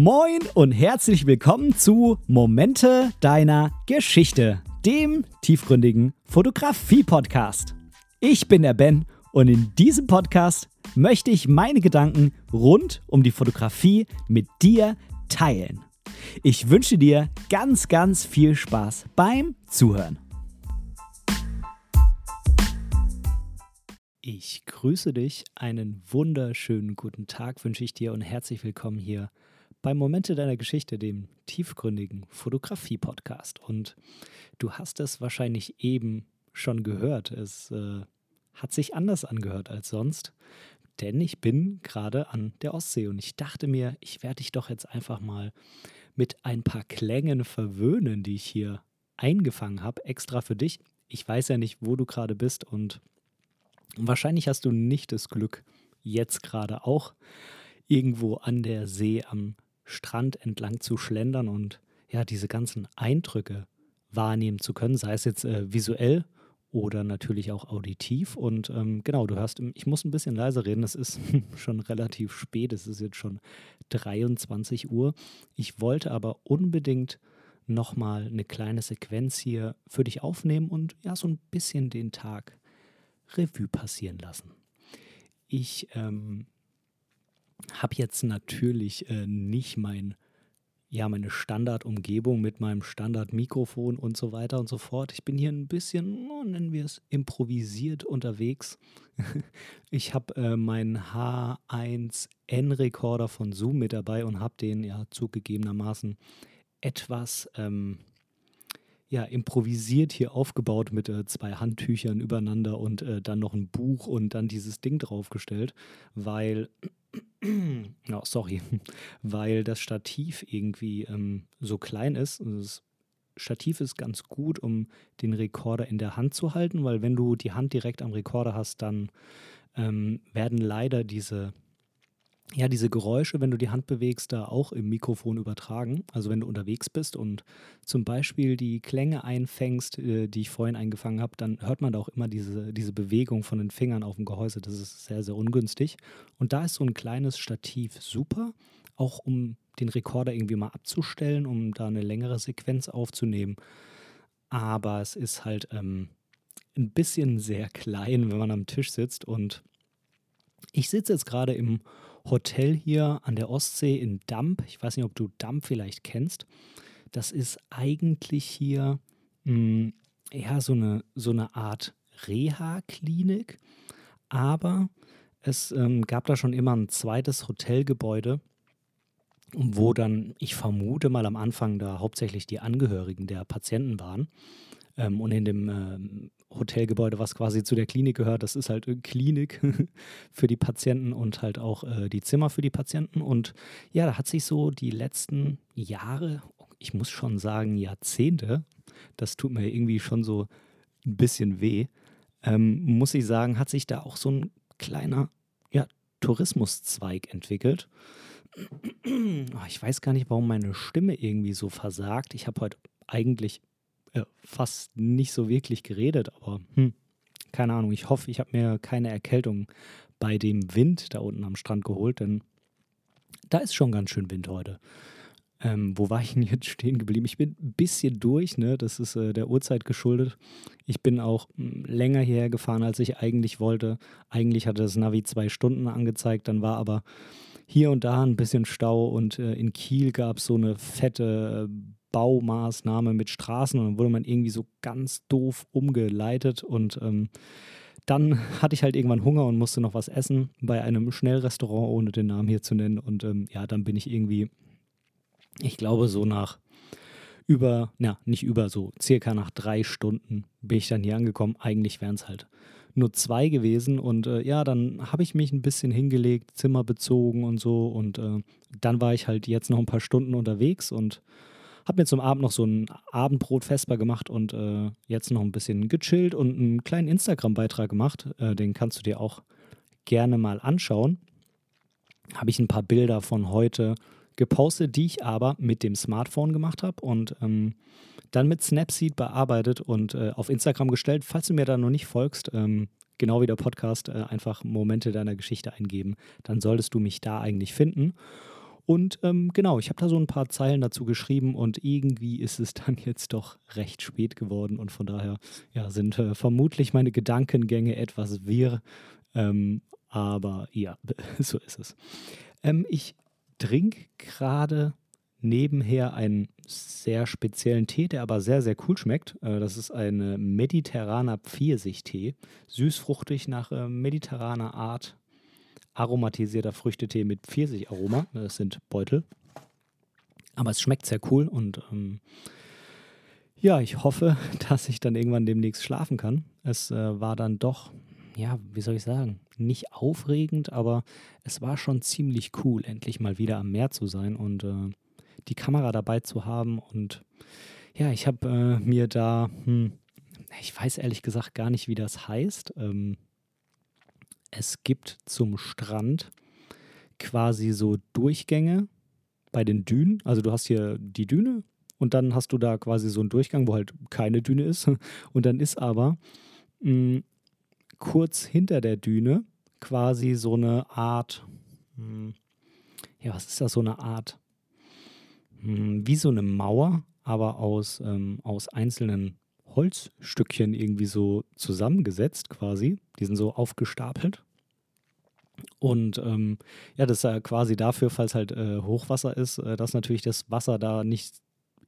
Moin und herzlich willkommen zu Momente deiner Geschichte, dem tiefgründigen Fotografie-Podcast. Ich bin der Ben und in diesem Podcast möchte ich meine Gedanken rund um die Fotografie mit dir teilen. Ich wünsche dir ganz, ganz viel Spaß beim Zuhören. Ich grüße dich, einen wunderschönen guten Tag wünsche ich dir und herzlich willkommen hier bei Momente deiner Geschichte, dem tiefgründigen Fotografie-Podcast. Und du hast es wahrscheinlich eben schon gehört. Es äh, hat sich anders angehört als sonst, denn ich bin gerade an der Ostsee und ich dachte mir, ich werde dich doch jetzt einfach mal mit ein paar Klängen verwöhnen, die ich hier eingefangen habe, extra für dich. Ich weiß ja nicht, wo du gerade bist und wahrscheinlich hast du nicht das Glück, jetzt gerade auch irgendwo an der See am Strand entlang zu schlendern und ja, diese ganzen Eindrücke wahrnehmen zu können, sei es jetzt äh, visuell oder natürlich auch auditiv. Und ähm, genau, du hörst, ich muss ein bisschen leiser reden, es ist schon relativ spät, es ist jetzt schon 23 Uhr. Ich wollte aber unbedingt nochmal eine kleine Sequenz hier für dich aufnehmen und ja, so ein bisschen den Tag Revue passieren lassen. Ich ähm, habe jetzt natürlich äh, nicht mein, ja, meine Standardumgebung mit meinem Standardmikrofon und so weiter und so fort. Ich bin hier ein bisschen, oh, nennen wir es, improvisiert unterwegs. ich habe äh, meinen H1N-Rekorder von Zoom mit dabei und habe den ja zugegebenermaßen etwas ähm, ja, improvisiert hier aufgebaut mit äh, zwei Handtüchern übereinander und äh, dann noch ein Buch und dann dieses Ding draufgestellt, weil oh, sorry, weil das Stativ irgendwie ähm, so klein ist. Das Stativ ist ganz gut, um den Rekorder in der Hand zu halten, weil wenn du die Hand direkt am Rekorder hast, dann ähm, werden leider diese ja, diese Geräusche, wenn du die Hand bewegst, da auch im Mikrofon übertragen. Also wenn du unterwegs bist und zum Beispiel die Klänge einfängst, äh, die ich vorhin eingefangen habe, dann hört man da auch immer diese, diese Bewegung von den Fingern auf dem Gehäuse. Das ist sehr, sehr ungünstig. Und da ist so ein kleines Stativ super, auch um den Rekorder irgendwie mal abzustellen, um da eine längere Sequenz aufzunehmen. Aber es ist halt ähm, ein bisschen sehr klein, wenn man am Tisch sitzt. Und ich sitze jetzt gerade im Hotel hier an der Ostsee in Damp. Ich weiß nicht, ob du Damp vielleicht kennst. Das ist eigentlich hier mh, hm, ja so eine, so eine Art Reha-Klinik, aber es ähm, gab da schon immer ein zweites Hotelgebäude, wo dann, ich vermute mal am Anfang da hauptsächlich die Angehörigen der Patienten waren. Ähm, und in dem ähm, Hotelgebäude, was quasi zu der Klinik gehört, das ist halt eine Klinik für die Patienten und halt auch äh, die Zimmer für die Patienten. Und ja, da hat sich so die letzten Jahre, ich muss schon sagen Jahrzehnte, das tut mir irgendwie schon so ein bisschen weh, ähm, muss ich sagen, hat sich da auch so ein kleiner ja, Tourismuszweig entwickelt. Ah, ich weiß gar nicht, warum meine Stimme irgendwie so versagt. Ich habe heute eigentlich äh, fast nicht so wirklich geredet, aber hm, keine Ahnung. Ich hoffe, ich habe mir keine Erkältung bei dem Wind da unten am Strand geholt, denn da ist schon ganz schön Wind heute. Ähm, wo war ich denn jetzt stehen geblieben? Ich bin ein bisschen durch, ne? Das ist äh, der Uhrzeit geschuldet. Ich bin auch hm, länger hierher gefahren, als ich eigentlich wollte. Eigentlich hatte das Navi zwei Stunden angezeigt, dann war aber hier und da ein bisschen Stau und äh, in Kiel gab es so eine fette äh, Baumaßnahme mit Straßen und dann wurde man irgendwie so ganz doof umgeleitet und ähm, dann hatte ich halt irgendwann Hunger und musste noch was essen bei einem Schnellrestaurant, ohne den Namen hier zu nennen. Und ähm, ja, dann bin ich irgendwie, ich glaube, so nach über, na, nicht über, so circa nach drei Stunden bin ich dann hier angekommen. Eigentlich wären es halt nur zwei gewesen. Und äh, ja, dann habe ich mich ein bisschen hingelegt, Zimmer bezogen und so. Und äh, dann war ich halt jetzt noch ein paar Stunden unterwegs und habe mir zum Abend noch so ein Abendbrot festbar gemacht und äh, jetzt noch ein bisschen gechillt und einen kleinen Instagram-Beitrag gemacht. Äh, den kannst du dir auch gerne mal anschauen. Habe ich ein paar Bilder von heute gepostet, die ich aber mit dem Smartphone gemacht habe und ähm, dann mit Snapseed bearbeitet und äh, auf Instagram gestellt. Falls du mir da noch nicht folgst, ähm, genau wie der Podcast, äh, einfach Momente deiner Geschichte eingeben. Dann solltest du mich da eigentlich finden. Und ähm, genau, ich habe da so ein paar Zeilen dazu geschrieben und irgendwie ist es dann jetzt doch recht spät geworden und von daher ja, sind äh, vermutlich meine Gedankengänge etwas wirr. Ähm, aber ja, so ist es. Ähm, ich trinke gerade nebenher einen sehr speziellen Tee, der aber sehr, sehr cool schmeckt. Äh, das ist ein mediterraner Pfirsichtee. Süßfruchtig nach äh, mediterraner Art aromatisierter Früchtetee mit Pfirsicharoma. Das sind Beutel. Aber es schmeckt sehr cool und ähm, ja, ich hoffe, dass ich dann irgendwann demnächst schlafen kann. Es äh, war dann doch, ja, wie soll ich sagen, nicht aufregend, aber es war schon ziemlich cool, endlich mal wieder am Meer zu sein und äh, die Kamera dabei zu haben. Und ja, ich habe äh, mir da, hm, ich weiß ehrlich gesagt gar nicht, wie das heißt. Ähm, es gibt zum Strand quasi so Durchgänge bei den Dünen. Also du hast hier die Düne und dann hast du da quasi so einen Durchgang, wo halt keine Düne ist. Und dann ist aber mh, hm, kurz hinter der Düne quasi so eine Art, mh, hm, ja, was ist das, so eine Art, mh, hm, wie so eine Mauer, aber aus, ähm, aus einzelnen Holzstückchen irgendwie so zusammengesetzt quasi. Die sind so aufgestapelt. Und ähm, ja, das ist ja quasi dafür, falls halt äh, Hochwasser ist, äh, dass natürlich das Wasser da nicht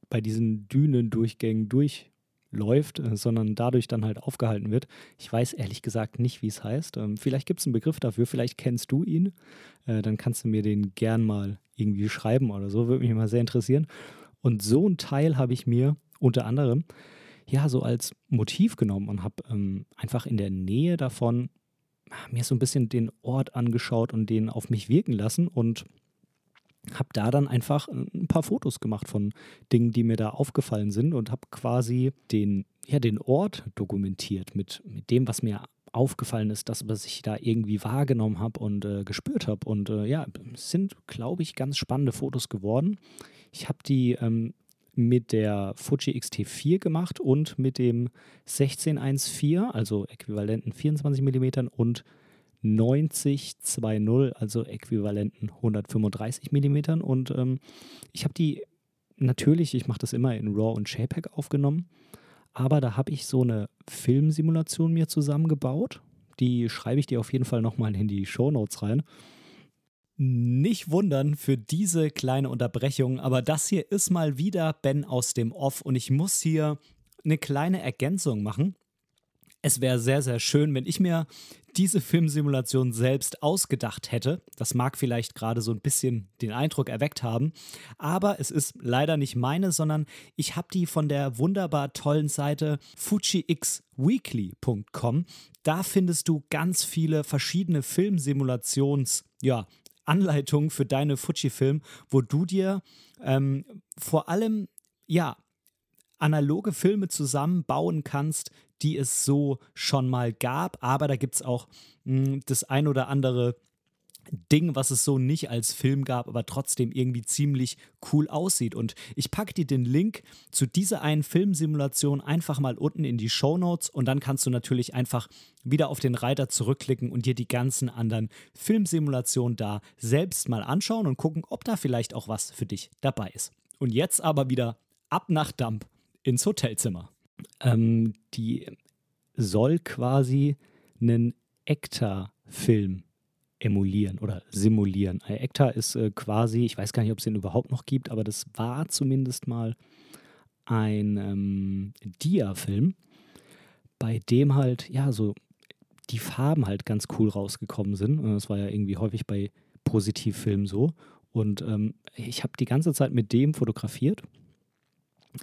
bei diesen Dünendurchgängen durchläuft, äh, sondern dadurch dann halt aufgehalten wird. Ich weiß ehrlich gesagt nicht, wie es heißt. Ähm, vielleicht gibt es einen Begriff dafür, vielleicht kennst du ihn. Äh, dann kannst du mir den gern mal irgendwie schreiben oder so, würde mich mal sehr interessieren. Und so ein Teil habe ich mir unter anderem ja so als Motiv genommen und habe ähm, einfach in der Nähe davon mir so ein bisschen den Ort angeschaut und den auf mich wirken lassen und habe da dann einfach ein paar Fotos gemacht von Dingen, die mir da aufgefallen sind und habe quasi den, ja, den Ort dokumentiert mit, mit dem, was mir aufgefallen ist, das, was ich da irgendwie wahrgenommen habe und äh, gespürt habe. Und äh, ja, es sind, glaube ich, ganz spannende Fotos geworden. Ich habe die ähm, mit der Fuji X-T4 gemacht und mit dem 1614, also äquivalenten 24 mm und 90-2.0, also äquivalenten 135 mm. Und ähm, ich habe die natürlich, ich mache das immer in RAW und JPEG aufgenommen, aber da habe ich so eine Filmsimulation mir zusammengebaut. Die schreibe ich dir auf jeden Fall nochmal in die Show Notes rein. Nicht wundern für diese kleine Unterbrechung, aber das hier ist mal wieder Ben aus dem Off und ich muss hier eine kleine Ergänzung machen. Es wäre sehr, sehr schön, wenn ich mir diese Filmsimulation selbst ausgedacht hätte. Das mag vielleicht gerade so ein bisschen den Eindruck erweckt haben, aber es ist leider nicht meine, sondern ich habe die von der wunderbar tollen Seite fujixweekly.com. Da findest du ganz viele verschiedene Filmsimulations, ja, Anleitung für deine Fujifilm, wo du dir ähm, vor allem ja analoge Filme zusammenbauen kannst, die es so schon mal gab. Aber da gibt es auch mh, hm, das ein oder andere Ding, was es so nicht als Film gab, aber trotzdem irgendwie ziemlich cool aussieht. Und ich packe dir den Link zu dieser einen Filmsimulation einfach mal unten in die Show Notes und dann kannst du natürlich einfach wieder auf den Reiter zurückklicken und dir die ganzen anderen Filmsimulationen da selbst mal anschauen und gucken, ob da vielleicht auch was für dich dabei ist. Und jetzt aber wieder ab nach Dump ins Hotelzimmer. Ähm, die soll quasi einen Ektar-Film emulieren oder simulieren. Ekta ist äh, quasi, ich weiß gar nicht, ob es den überhaupt noch gibt, aber das war zumindest mal ein ähm, Dia-Film, bei dem halt, ja, so die Farben halt ganz cool rausgekommen sind. Das war ja irgendwie häufig bei Positivfilmen so. Und ähm, ich habe die ganze Zeit mit dem fotografiert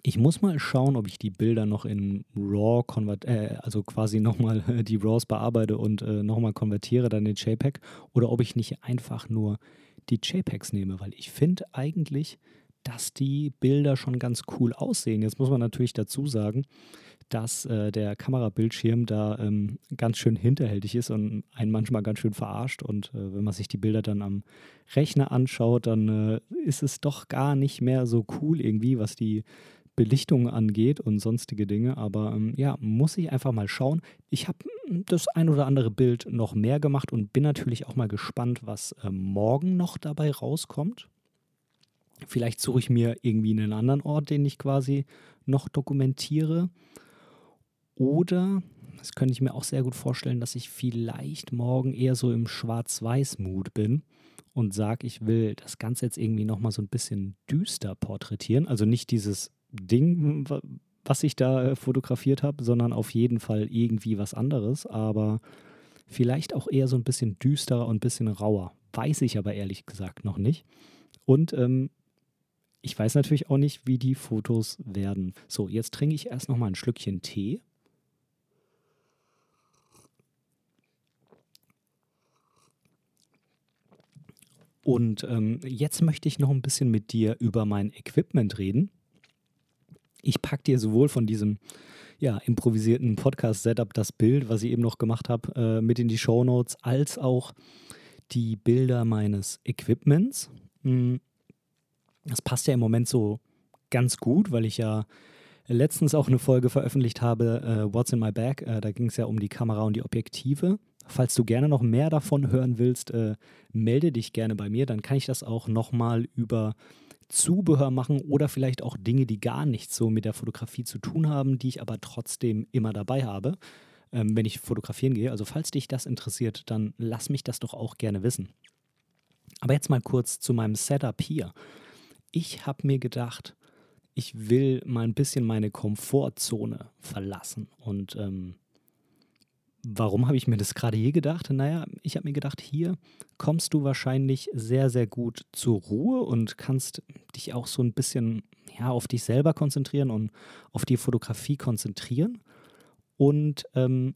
ich muss mal schauen, ob ich die Bilder noch in RAW konvert, äh, also quasi nochmal die RAWs bearbeite und äh, nochmal konvertiere dann in JPEG oder ob ich nicht einfach nur die JPEGs nehme, weil ich finde eigentlich, dass die Bilder schon ganz cool aussehen. Jetzt muss man natürlich dazu sagen, dass äh, der Kamerabildschirm da ähm, ganz schön hinterhältig ist und einen manchmal ganz schön verarscht. Und äh, wenn man sich die Bilder dann am Rechner anschaut, dann äh, ist es doch gar nicht mehr so cool irgendwie, was die Belichtung angeht und sonstige Dinge. Aber ähm, ja, muss ich einfach mal schauen. Ich habe hm, das ein oder andere Bild noch mehr gemacht und bin natürlich auch mal gespannt, was äh, morgen noch dabei rauskommt. Vielleicht suche ich mir irgendwie einen anderen Ort, den ich quasi noch dokumentiere. Oder, das könnte ich mir auch sehr gut vorstellen, dass ich vielleicht morgen eher so im Schwarz-Weiß-Mut bin und sage, ich will das Ganze jetzt irgendwie nochmal so ein bisschen düster porträtieren. Also nicht dieses Ding, was ich da äh, fotografiert habe, sondern auf jeden Fall irgendwie was anderes, aber vielleicht auch eher so ein bisschen düsterer und ein bisschen rauer. Weiß ich aber ehrlich gesagt noch nicht. Und ähm, ich weiß natürlich auch nicht, wie die Fotos werden. So, jetzt trinke ich erst nochmal ein Schlückchen Tee. Und ähm, jetzt möchte ich noch ein bisschen mit dir über mein Equipment reden. Ich packe dir sowohl von diesem ja, improvisierten Podcast-Setup das Bild, was ich eben noch gemacht habe, äh, mit in die Show Notes, als auch die Bilder meines Equipments. Hm, das passt ja im Moment so ganz gut, weil ich ja letztens auch eine Folge veröffentlicht habe, äh, What's in My Bag. Äh, da ging es ja um die Kamera und die Objektive. Falls du gerne noch mehr davon hören willst, äh, melde dich gerne bei mir. Dann kann ich das auch nochmal über Zubehör machen oder vielleicht auch Dinge, die gar nichts so mit der Fotografie zu tun haben, die ich aber trotzdem immer dabei habe, ähm, wenn ich fotografieren gehe. Also falls dich das interessiert, dann lass mich das doch auch gerne wissen. Aber jetzt mal kurz zu meinem Setup hier. Ich habe mir gedacht, ich will mal ein bisschen meine Komfortzone verlassen und ähm, Warum habe ich mir das gerade hier gedacht? Naja, ich habe mir gedacht, hier kommst du wahrscheinlich sehr, sehr gut zur Ruhe und kannst dich auch so ein bisschen ja, auf dich selber konzentrieren und auf die Fotografie konzentrieren. Und ähm,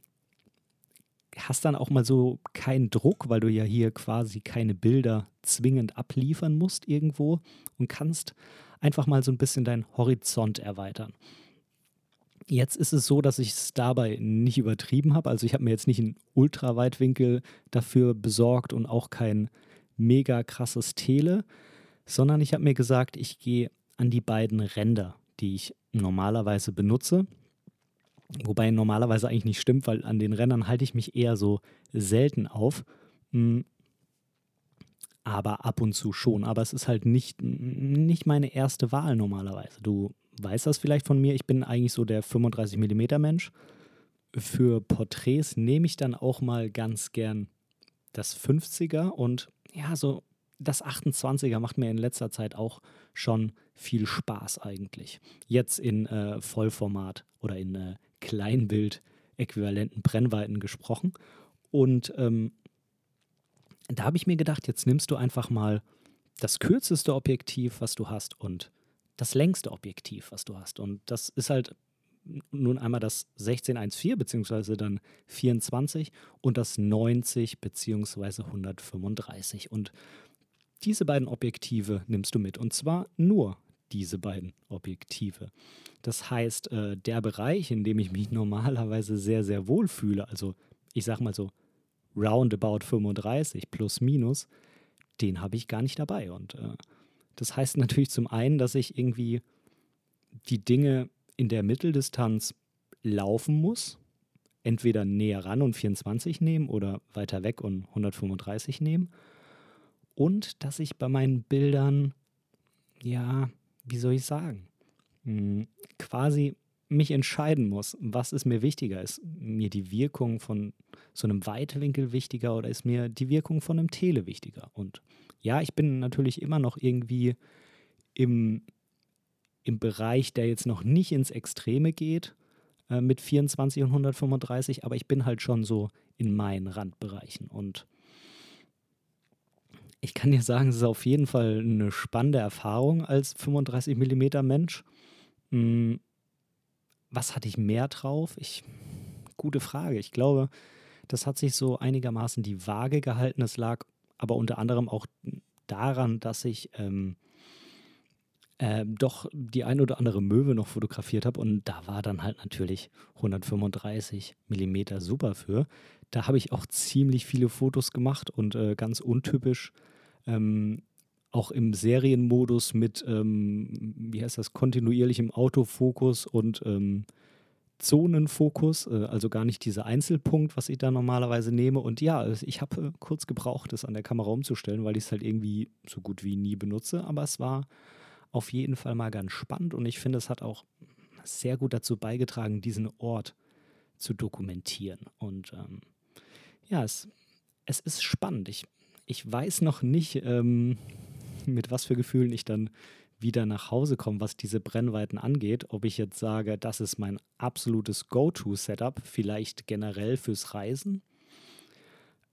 hast dann auch mal so keinen Druck, weil du ja hier quasi keine Bilder zwingend abliefern musst irgendwo und kannst einfach mal so ein bisschen deinen Horizont erweitern. Jetzt ist es so, dass ich es dabei nicht übertrieben habe. Also ich habe mir jetzt nicht einen Ultraweitwinkel dafür besorgt und auch kein mega krasses Tele, sondern ich habe mir gesagt, ich gehe an die beiden Ränder, die ich normalerweise benutze. Wobei normalerweise eigentlich nicht stimmt, weil an den Rändern halte ich mich eher so selten auf. Hm. Aber ab und zu schon. Aber es ist halt nicht, nicht meine erste Wahl normalerweise. Du weiß das vielleicht von mir. Ich bin eigentlich so der 35 mm Mensch. Für Porträts nehme ich dann auch mal ganz gern das 50er und ja, so das 28er macht mir in letzter Zeit auch schon viel Spaß eigentlich. Jetzt in äh, Vollformat oder in äh, Kleinbild-äquivalenten Brennweiten gesprochen. Und ähm, da habe ich mir gedacht, jetzt nimmst du einfach mal das kürzeste Objektiv, was du hast und das längste Objektiv, was du hast. Und das ist halt nun einmal das 1614 beziehungsweise dann 24 und das 90 beziehungsweise 135. Und diese beiden Objektive nimmst du mit. Und zwar nur diese beiden Objektive. Das heißt, äh, der Bereich, in dem ich mich normalerweise sehr, sehr wohl fühle, also ich sag mal so roundabout 35 plus minus, den habe ich gar nicht dabei. Und äh, das heißt natürlich zum einen, dass ich irgendwie die Dinge in der Mitteldistanz laufen muss, entweder näher ran und 24 nehmen oder weiter weg und 135 nehmen. Und dass ich bei meinen Bildern, ja, wie soll ich sagen, hm, quasi mich entscheiden muss, was ist mir wichtiger? Ist mir die Wirkung von so einem Weitwinkel wichtiger oder ist mir die Wirkung von einem Tele wichtiger? Und ja, ich bin natürlich immer noch irgendwie im, im Bereich, der jetzt noch nicht ins Extreme geht äh, mit 24 und 135, aber ich bin halt schon so in meinen Randbereichen. Und ich kann dir sagen, es ist auf jeden Fall eine spannende Erfahrung als 35 mm Mensch. Hm, was hatte ich mehr drauf? Ich, gute Frage. Ich glaube, das hat sich so einigermaßen die Waage gehalten. Es lag aber unter anderem auch daran, dass ich ähm, äh, doch die ein oder andere Möwe noch fotografiert habe und da war dann halt natürlich 135 mm super für. Da habe ich auch ziemlich viele Fotos gemacht und äh, ganz untypisch ähm, auch im Serienmodus mit, ähm, wie heißt das, kontinuierlichem Autofokus und ähm, Zonenfokus, äh, also gar nicht dieser Einzelpunkt, was ich da normalerweise nehme. Und ja, ich habe äh, kurz gebraucht, das an der Kamera umzustellen, weil ich es halt irgendwie so gut wie nie benutze. Aber es war auf jeden Fall mal ganz spannend und ich finde, es hat auch sehr gut dazu beigetragen, diesen Ort zu dokumentieren. Und ähm, ja, es, es ist spannend. Ich, ich weiß noch nicht, ähm, mit was für Gefühlen ich dann wieder nach Hause komme, was diese Brennweiten angeht. Ob ich jetzt sage, das ist mein absolutes Go-To-Setup, vielleicht generell fürs Reisen.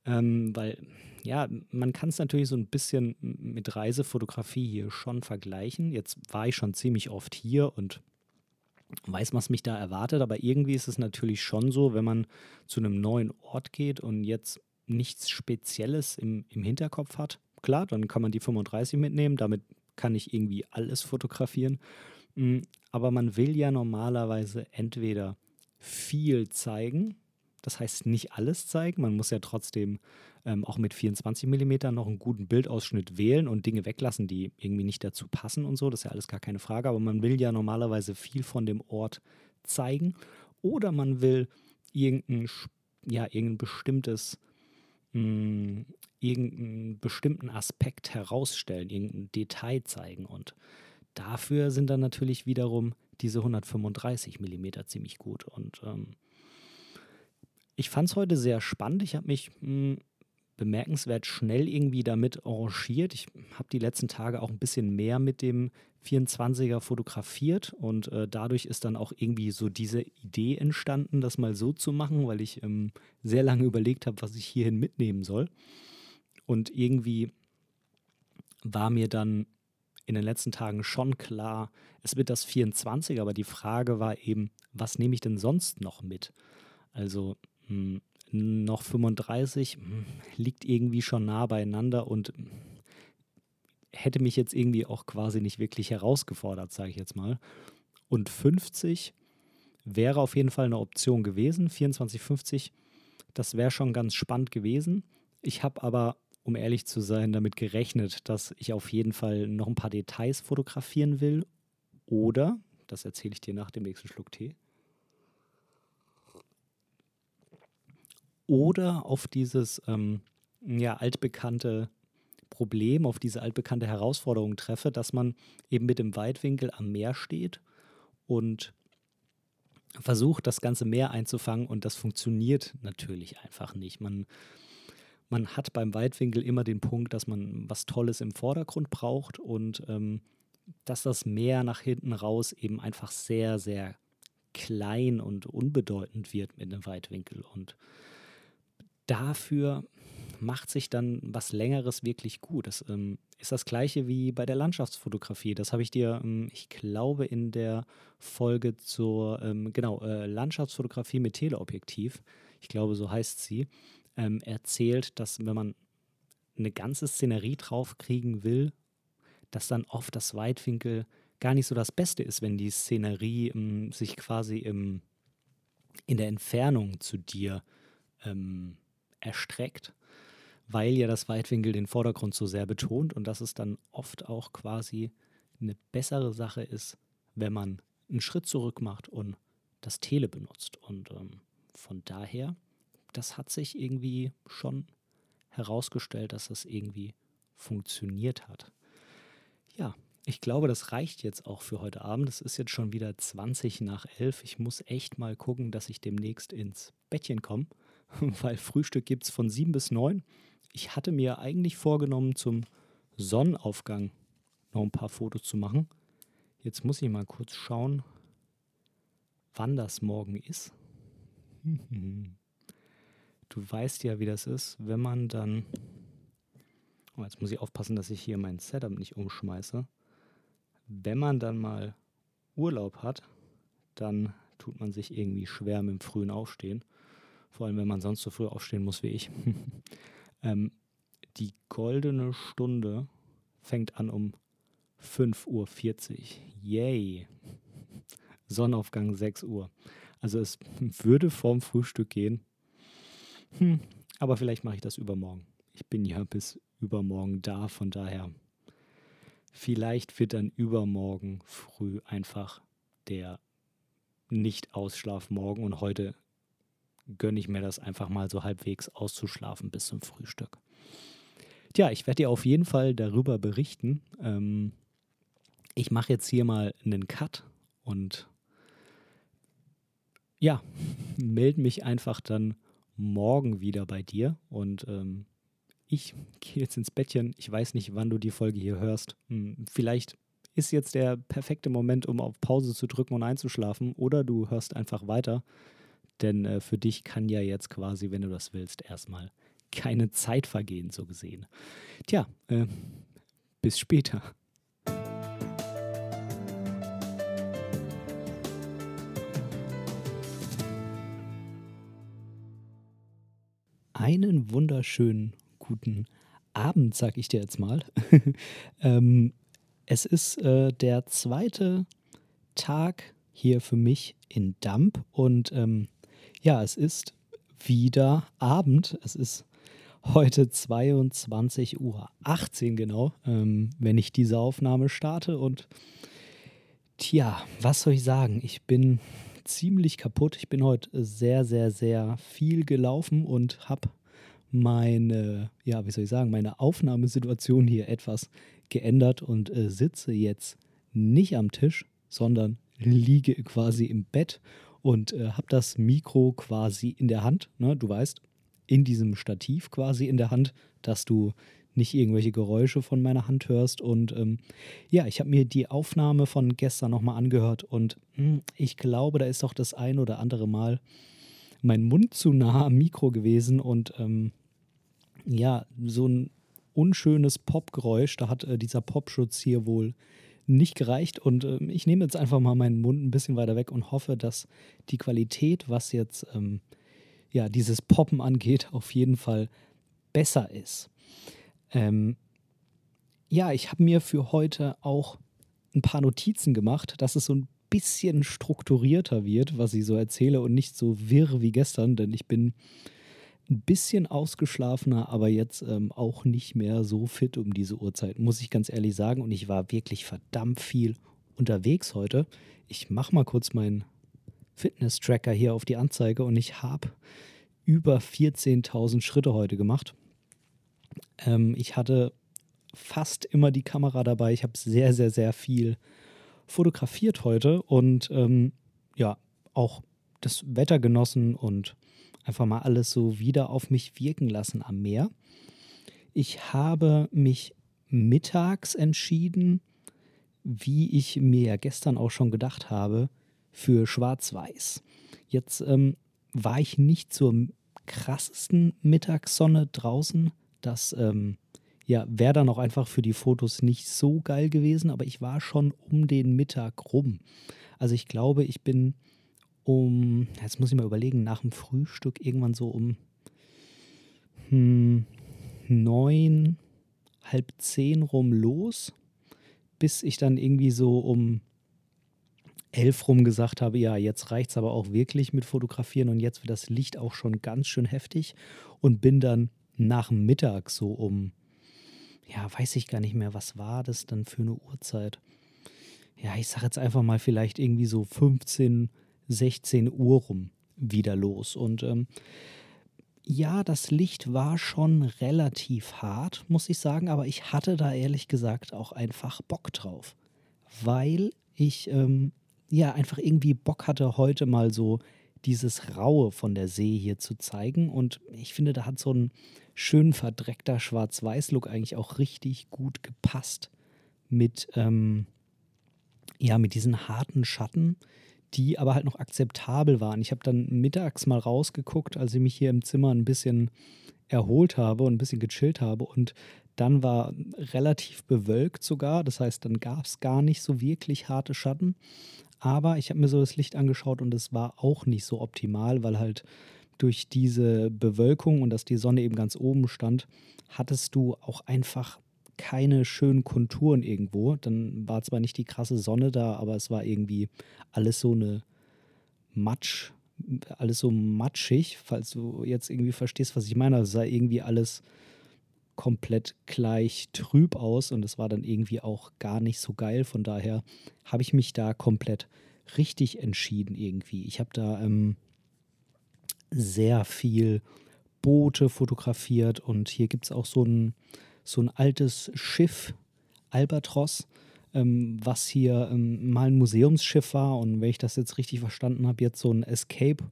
Ähm, weil, ja, man kann es natürlich so ein bisschen mit Reisefotografie hier schon vergleichen. Jetzt war ich schon ziemlich oft hier und weiß, was mich da erwartet, aber irgendwie ist es natürlich schon so, wenn man zu einem neuen Ort geht und jetzt nichts Spezielles im, im Hinterkopf hat, klar, dann kann man die 35 mitnehmen, damit kann ich irgendwie alles fotografieren. Mm, aber man will ja normalerweise entweder viel zeigen, das heißt nicht alles zeigen, man muss ja trotzdem ähm, auch mit 24 mm noch einen guten Bildausschnitt wählen und Dinge weglassen, die irgendwie nicht dazu passen und so, das ist ja alles gar keine Frage, aber man will ja normalerweise viel von dem Ort zeigen oder man will irgendein, ja, irgendein bestimmtes mh, mm, irgendeinen bestimmten Aspekt herausstellen, irgendein Detail zeigen. Und dafür sind dann natürlich wiederum diese 135 mm ziemlich gut. Und ähm, ich fand es heute sehr spannend. Ich habe mich mh, hm, bemerkenswert schnell irgendwie damit arrangiert. Ich habe die letzten Tage auch ein bisschen mehr mit dem 24er fotografiert und äh, dadurch ist dann auch irgendwie so diese Idee entstanden, das mal so zu machen, weil ich ähm, sehr lange überlegt habe, was ich hierhin mitnehmen soll. Und irgendwie war mir dann in den letzten Tagen schon klar, es wird das 24, aber die Frage war eben, was nehme ich denn sonst noch mit? Also mh, hm, noch 35 mh, hm, liegt irgendwie schon nah beieinander und hätte mich jetzt irgendwie auch quasi nicht wirklich herausgefordert, sage ich jetzt mal. Und 50 wäre auf jeden Fall eine Option gewesen. 24, 50, das wäre schon ganz spannend gewesen. Ich habe aber um ehrlich zu sein, damit gerechnet, dass ich auf jeden Fall noch ein paar Details fotografieren will. Oder, das erzähle ich dir nach dem nächsten Schluck Tee. Oder auf dieses ähm, ja, altbekannte Problem, auf diese altbekannte Herausforderung treffe, dass man eben mit dem Weitwinkel am Meer steht und versucht, das ganze Meer einzufangen und das funktioniert natürlich einfach nicht. Man man hat beim Weitwinkel immer den Punkt, dass man was Tolles im Vordergrund braucht und ähm, dass das Meer nach hinten raus eben einfach sehr, sehr klein und unbedeutend wird mit einem Weitwinkel. Und dafür macht sich dann was Längeres wirklich gut. Das ähm, ist das gleiche wie bei der Landschaftsfotografie. Das habe ich dir, ähm, ich glaube, in der Folge zur, ähm, genau, äh, Landschaftsfotografie mit Teleobjektiv, ich glaube, so heißt sie, ähm, erzählt, dass wenn man eine ganze Szenerie draufkriegen will, dass dann oft das Weitwinkel gar nicht so das Beste ist, wenn die Szenerie ähm, sich quasi im, in der Entfernung zu dir ähm, erstreckt, weil ja das Weitwinkel den Vordergrund so sehr betont und dass es dann oft auch quasi eine bessere Sache ist, wenn man einen Schritt zurück macht und das Tele benutzt. Und ähm, von daher das hat sich irgendwie schon herausgestellt, dass das irgendwie funktioniert hat. Ja, ich glaube, das reicht jetzt auch für heute Abend. Es ist jetzt schon wieder 20 nach 11. Ich muss echt mal gucken, dass ich demnächst ins Bettchen komme, weil Frühstück gibt es von 7 bis 9. Ich hatte mir eigentlich vorgenommen, zum Sonnenaufgang noch ein paar Fotos zu machen. Jetzt muss ich mal kurz schauen, wann das morgen ist. du weißt ja, wie das ist, wenn man dann. Oh, jetzt muss ich aufpassen, dass ich hier mein Setup nicht umschmeiße. Wenn man dann mal Urlaub hat, dann tut man sich irgendwie schwer mit dem frühen Aufstehen. Vor allem, wenn man sonst so früh aufstehen muss wie ich. ähm, die goldene Stunde fängt an um 5.40 Uhr. Yay! Sonnenaufgang 6 Uhr. Also es würde vorm Frühstück gehen. Hm, aber vielleicht mache ich das übermorgen. Ich bin ja bis übermorgen da, von daher. Vielleicht wird dann übermorgen früh einfach der nicht ausschlafen morgen und heute gönne ich mir das einfach mal so halbwegs auszuschlafen bis zum Frühstück. Tja, ich werde dir auf jeden Fall darüber berichten. Ähm, ich mache jetzt hier mal einen Cut und ja, melde mich einfach dann morgen wieder bei dir und ähm, ich gehe jetzt ins Bettchen. Ich weiß nicht, wann du die Folge hier hörst. Hm, vielleicht ist jetzt der perfekte Moment, um auf Pause zu drücken und einzuschlafen oder du hörst einfach weiter. Denn äh, für dich kann ja jetzt quasi, wenn du das willst, erstmal keine Zeit vergehen, so gesehen. Tja, äh, bis später. Einen wunderschönen guten Abend, sag ich dir jetzt mal. ähm, es ist äh, der zweite Tag hier für mich in Damp und ähm, ja, es ist wieder Abend. Es ist heute 22.18 Uhr genau, ähm, wenn ich diese Aufnahme starte. Und tja, was soll ich sagen? Ich bin ziemlich kaputt. Ich bin heute sehr, sehr, sehr viel gelaufen und habe meine, ja, wie soll ich sagen, meine Aufnahmesituation hier etwas geändert und äh, sitze jetzt nicht am Tisch, sondern liege quasi im Bett und äh, habe das Mikro quasi in der Hand. Ne? Du weißt, in diesem Stativ quasi in der Hand, dass du nicht irgendwelche Geräusche von meiner Hand hörst. Und ähm, ja, ich habe mir die Aufnahme von gestern nochmal angehört und mh, hm, ich glaube, da ist doch das ein oder andere Mal mein Mund zu nah am Mikro gewesen und ähm, ja, so ein unschönes Popgeräusch, da hat äh, dieser Popschutz hier wohl nicht gereicht. Und äh, ich nehme jetzt einfach mal meinen Mund ein bisschen weiter weg und hoffe, dass die Qualität, was jetzt ähm, ja, dieses Poppen angeht, auf jeden Fall besser ist. Ähm, ja, ich habe mir für heute auch ein paar Notizen gemacht, dass es so ein bisschen strukturierter wird, was ich so erzähle und nicht so wirr wie gestern, denn ich bin ein bisschen ausgeschlafener, aber jetzt ähm, auch nicht mehr so fit um diese Uhrzeit, muss ich ganz ehrlich sagen. Und ich war wirklich verdammt viel unterwegs heute. Ich mache mal kurz meinen Fitness-Tracker hier auf die Anzeige und ich habe über 14.000 Schritte heute gemacht. Ähm, ich hatte fast immer die Kamera dabei. Ich habe sehr, sehr, sehr viel fotografiert heute und ähm, ja, auch das Wetter genossen und einfach mal alles so wieder auf mich wirken lassen am Meer. Ich habe mich mittags entschieden, wie ich mir ja gestern auch schon gedacht habe, für Schwarz-Weiß. Jetzt ähm, war ich nicht zur krassesten Mittagssonne draußen. Das ähm, ja, wäre dann auch einfach für die Fotos nicht so geil gewesen, aber ich war schon um den Mittag rum. Also ich glaube, ich bin um, jetzt muss ich mal überlegen, nach dem Frühstück irgendwann so um hm, neun, halb zehn rum los, bis ich dann irgendwie so um elf rum gesagt habe, ja, jetzt reicht es aber auch wirklich mit Fotografieren und jetzt wird das Licht auch schon ganz schön heftig und bin dann nach Mittag so um, ja, weiß ich gar nicht mehr, was war das dann für eine Uhrzeit? Ja, ich sage jetzt einfach mal vielleicht irgendwie so 15, 16 Uhr rum wieder los. Und ähm, ja, das Licht war schon relativ hart, muss ich sagen, aber ich hatte da ehrlich gesagt auch einfach Bock drauf, weil ich ähm, ja einfach irgendwie Bock hatte, heute mal so dieses Raue von der See hier zu zeigen. Und ich finde, da hat so ein schön verdreckter Schwarz-Weiß-Look eigentlich auch richtig gut gepasst mit, ähm, ja, mit diesen harten Schatten, die aber halt noch akzeptabel waren. Ich habe dann mittags mal rausgeguckt, als ich mich hier im Zimmer ein bisschen erholt habe und ein bisschen gechillt habe. Und dann war relativ bewölkt sogar, das heißt, dann gab es gar nicht so wirklich harte Schatten, aber ich habe mir so das Licht angeschaut und es war auch nicht so optimal, weil halt durch diese Bewölkung und dass die Sonne eben ganz oben stand, hattest du auch einfach keine schönen Konturen irgendwo. Dann war zwar nicht die krasse Sonne da, aber es war irgendwie alles so eine Matsch, alles so matschig, falls du jetzt irgendwie verstehst, was ich meine. Also sah irgendwie alles komplett gleich trüb aus und es war dann irgendwie auch gar nicht so geil. Von daher habe ich mich da komplett richtig entschieden irgendwie. Ich habe da ähm, sehr viel Boote fotografiert und hier gibt es auch so ein, so ein altes Schiff, Albatros, ähm, was hier ähm, mal ein Museumsschiff war und wenn ich das jetzt richtig verstanden habe, jetzt so ein Escape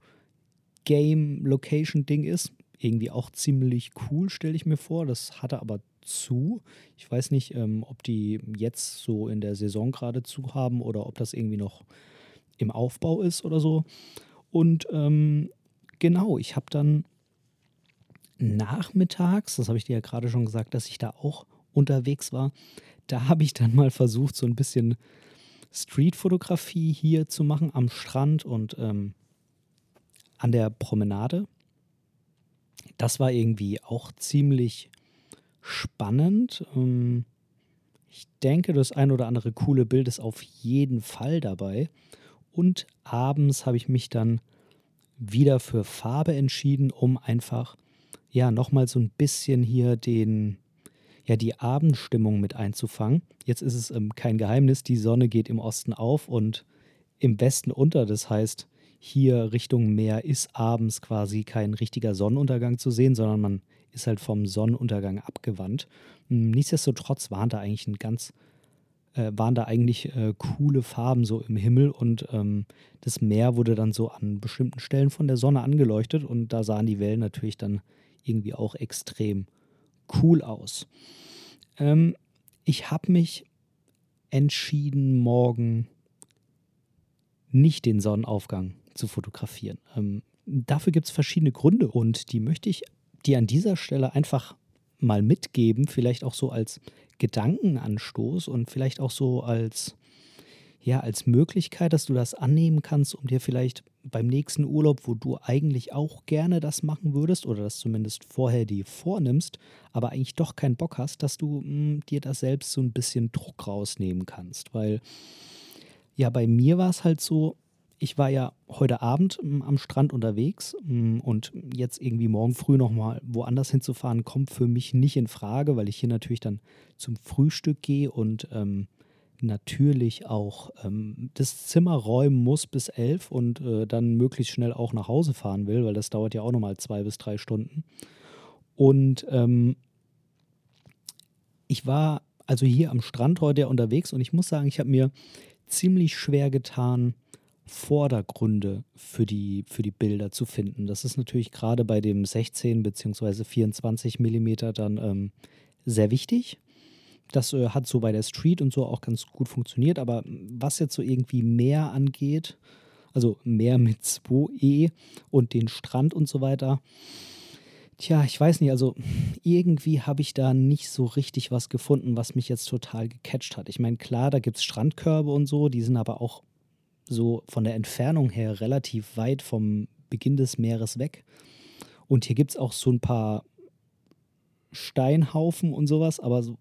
Game Location Ding ist. Irgendwie auch ziemlich cool, stelle ich mir vor. Das hatte aber zu. Ich weiß nicht, ähm, ob die jetzt so in der Saison gerade zu haben oder ob das irgendwie noch im Aufbau ist oder so. Und ähm, genau, ich habe dann nachmittags, das habe ich dir ja gerade schon gesagt, dass ich da auch unterwegs war, da habe ich dann mal versucht, so ein bisschen Streetfotografie hier zu machen am Strand und ähm, an der Promenade. Das war irgendwie auch ziemlich spannend. Ähm, ich denke, das ein oder andere coole Bild ist auf jeden Fall dabei. Und abends habe ich mich dann wieder für Farbe entschieden, um einfach ja nochmal so ein bisschen hier den ja die Abendstimmung mit einzufangen. Jetzt ist es ähm, kein Geheimnis, die Sonne geht im Osten auf und im Westen unter. Das heißt, hier Richtung Meer ist abends quasi kein richtiger Sonnenuntergang zu sehen, sondern man ist halt vom Sonnenuntergang abgewandt. Hm, nichtsdestotrotz waren da eigentlich ein ganz äh, waren da eigentlich äh, coole Farben so im Himmel und ähm, das Meer wurde dann so an bestimmten Stellen von der Sonne angeleuchtet und da sahen die Wellen natürlich dann irgendwie auch extrem cool aus. Ähm, ich habe mich entschieden, morgen nicht den Sonnenaufgang zu fotografieren. Ähm, dafür gibt es verschiedene Gründe und die möchte ich dir an dieser Stelle einfach mal mitgeben, vielleicht auch so als Gedankenanstoß und vielleicht auch so als ja, als Möglichkeit, dass du das annehmen kannst, um dir vielleicht beim nächsten Urlaub, wo du eigentlich auch gerne das machen würdest oder das zumindest vorher dir vornimmst, aber eigentlich doch keinen Bock hast, dass du mh, hm, dir da selbst so ein bisschen Druck rausnehmen kannst. Weil ja, bei mir war es halt so, ich war ja heute Abend m, hm, am Strand unterwegs m, hm, und jetzt irgendwie morgen früh nochmal woanders hinzufahren, kommt für mich nicht in Frage, weil ich hier natürlich dann zum Frühstück gehe und ähm, natürlich auch ähm, das Zimmer räumen muss bis elf und äh, dann möglichst schnell auch nach Hause fahren will, weil das dauert ja auch nochmal zwei bis drei Stunden. Und ähm, ich war also hier am Strand heute unterwegs und ich muss sagen, ich habe mir ziemlich schwer getan, Vordergründe für die, für die Bilder zu finden. Das ist natürlich gerade bei dem 16 bzw. 24 Millimeter dann ähm, sehr wichtig. Das äh, hat so bei der Street und so auch ganz gut funktioniert, aber was jetzt so irgendwie mehr angeht, also mehr mit 2E und den Strand und so weiter, Tja, ich weiß nicht, also irgendwie habe ich da nicht so richtig was gefunden, was mich jetzt total gecatcht hat. Ich meine, klar, da gibt es Strandkörbe und so, die sind aber auch so von der Entfernung her relativ weit vom Beginn des Meeres weg. Und hier gibt es auch so ein paar Steinhaufen und sowas, aber so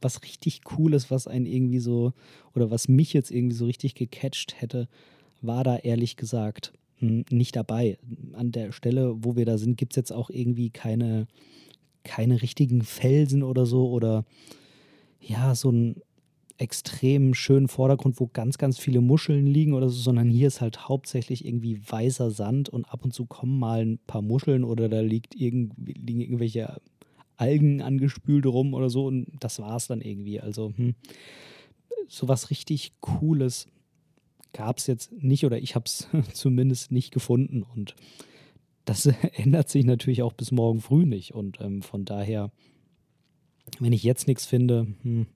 was richtig Cooles, was einen irgendwie so, oder was mich jetzt irgendwie so richtig gecatcht hätte, war da ehrlich gesagt hm, nicht dabei. An der Stelle, wo wir da sind, gibt es jetzt auch irgendwie keine, keine richtigen Felsen oder so oder ja, so einen extrem schönen Vordergrund, wo ganz, ganz viele Muscheln liegen oder so, sondern hier ist halt hauptsächlich irgendwie weißer Sand und ab und zu kommen mal ein paar Muscheln oder da liegt irgend, liegen irgendwelche Algen angespült rum oder so und das war es dann irgendwie. Also hm, so was richtig Cooles gab es jetzt nicht oder ich habe es zumindest nicht gefunden und das ändert sich natürlich auch bis morgen früh nicht und ähm, von daher, wenn ich jetzt nichts finde, hm,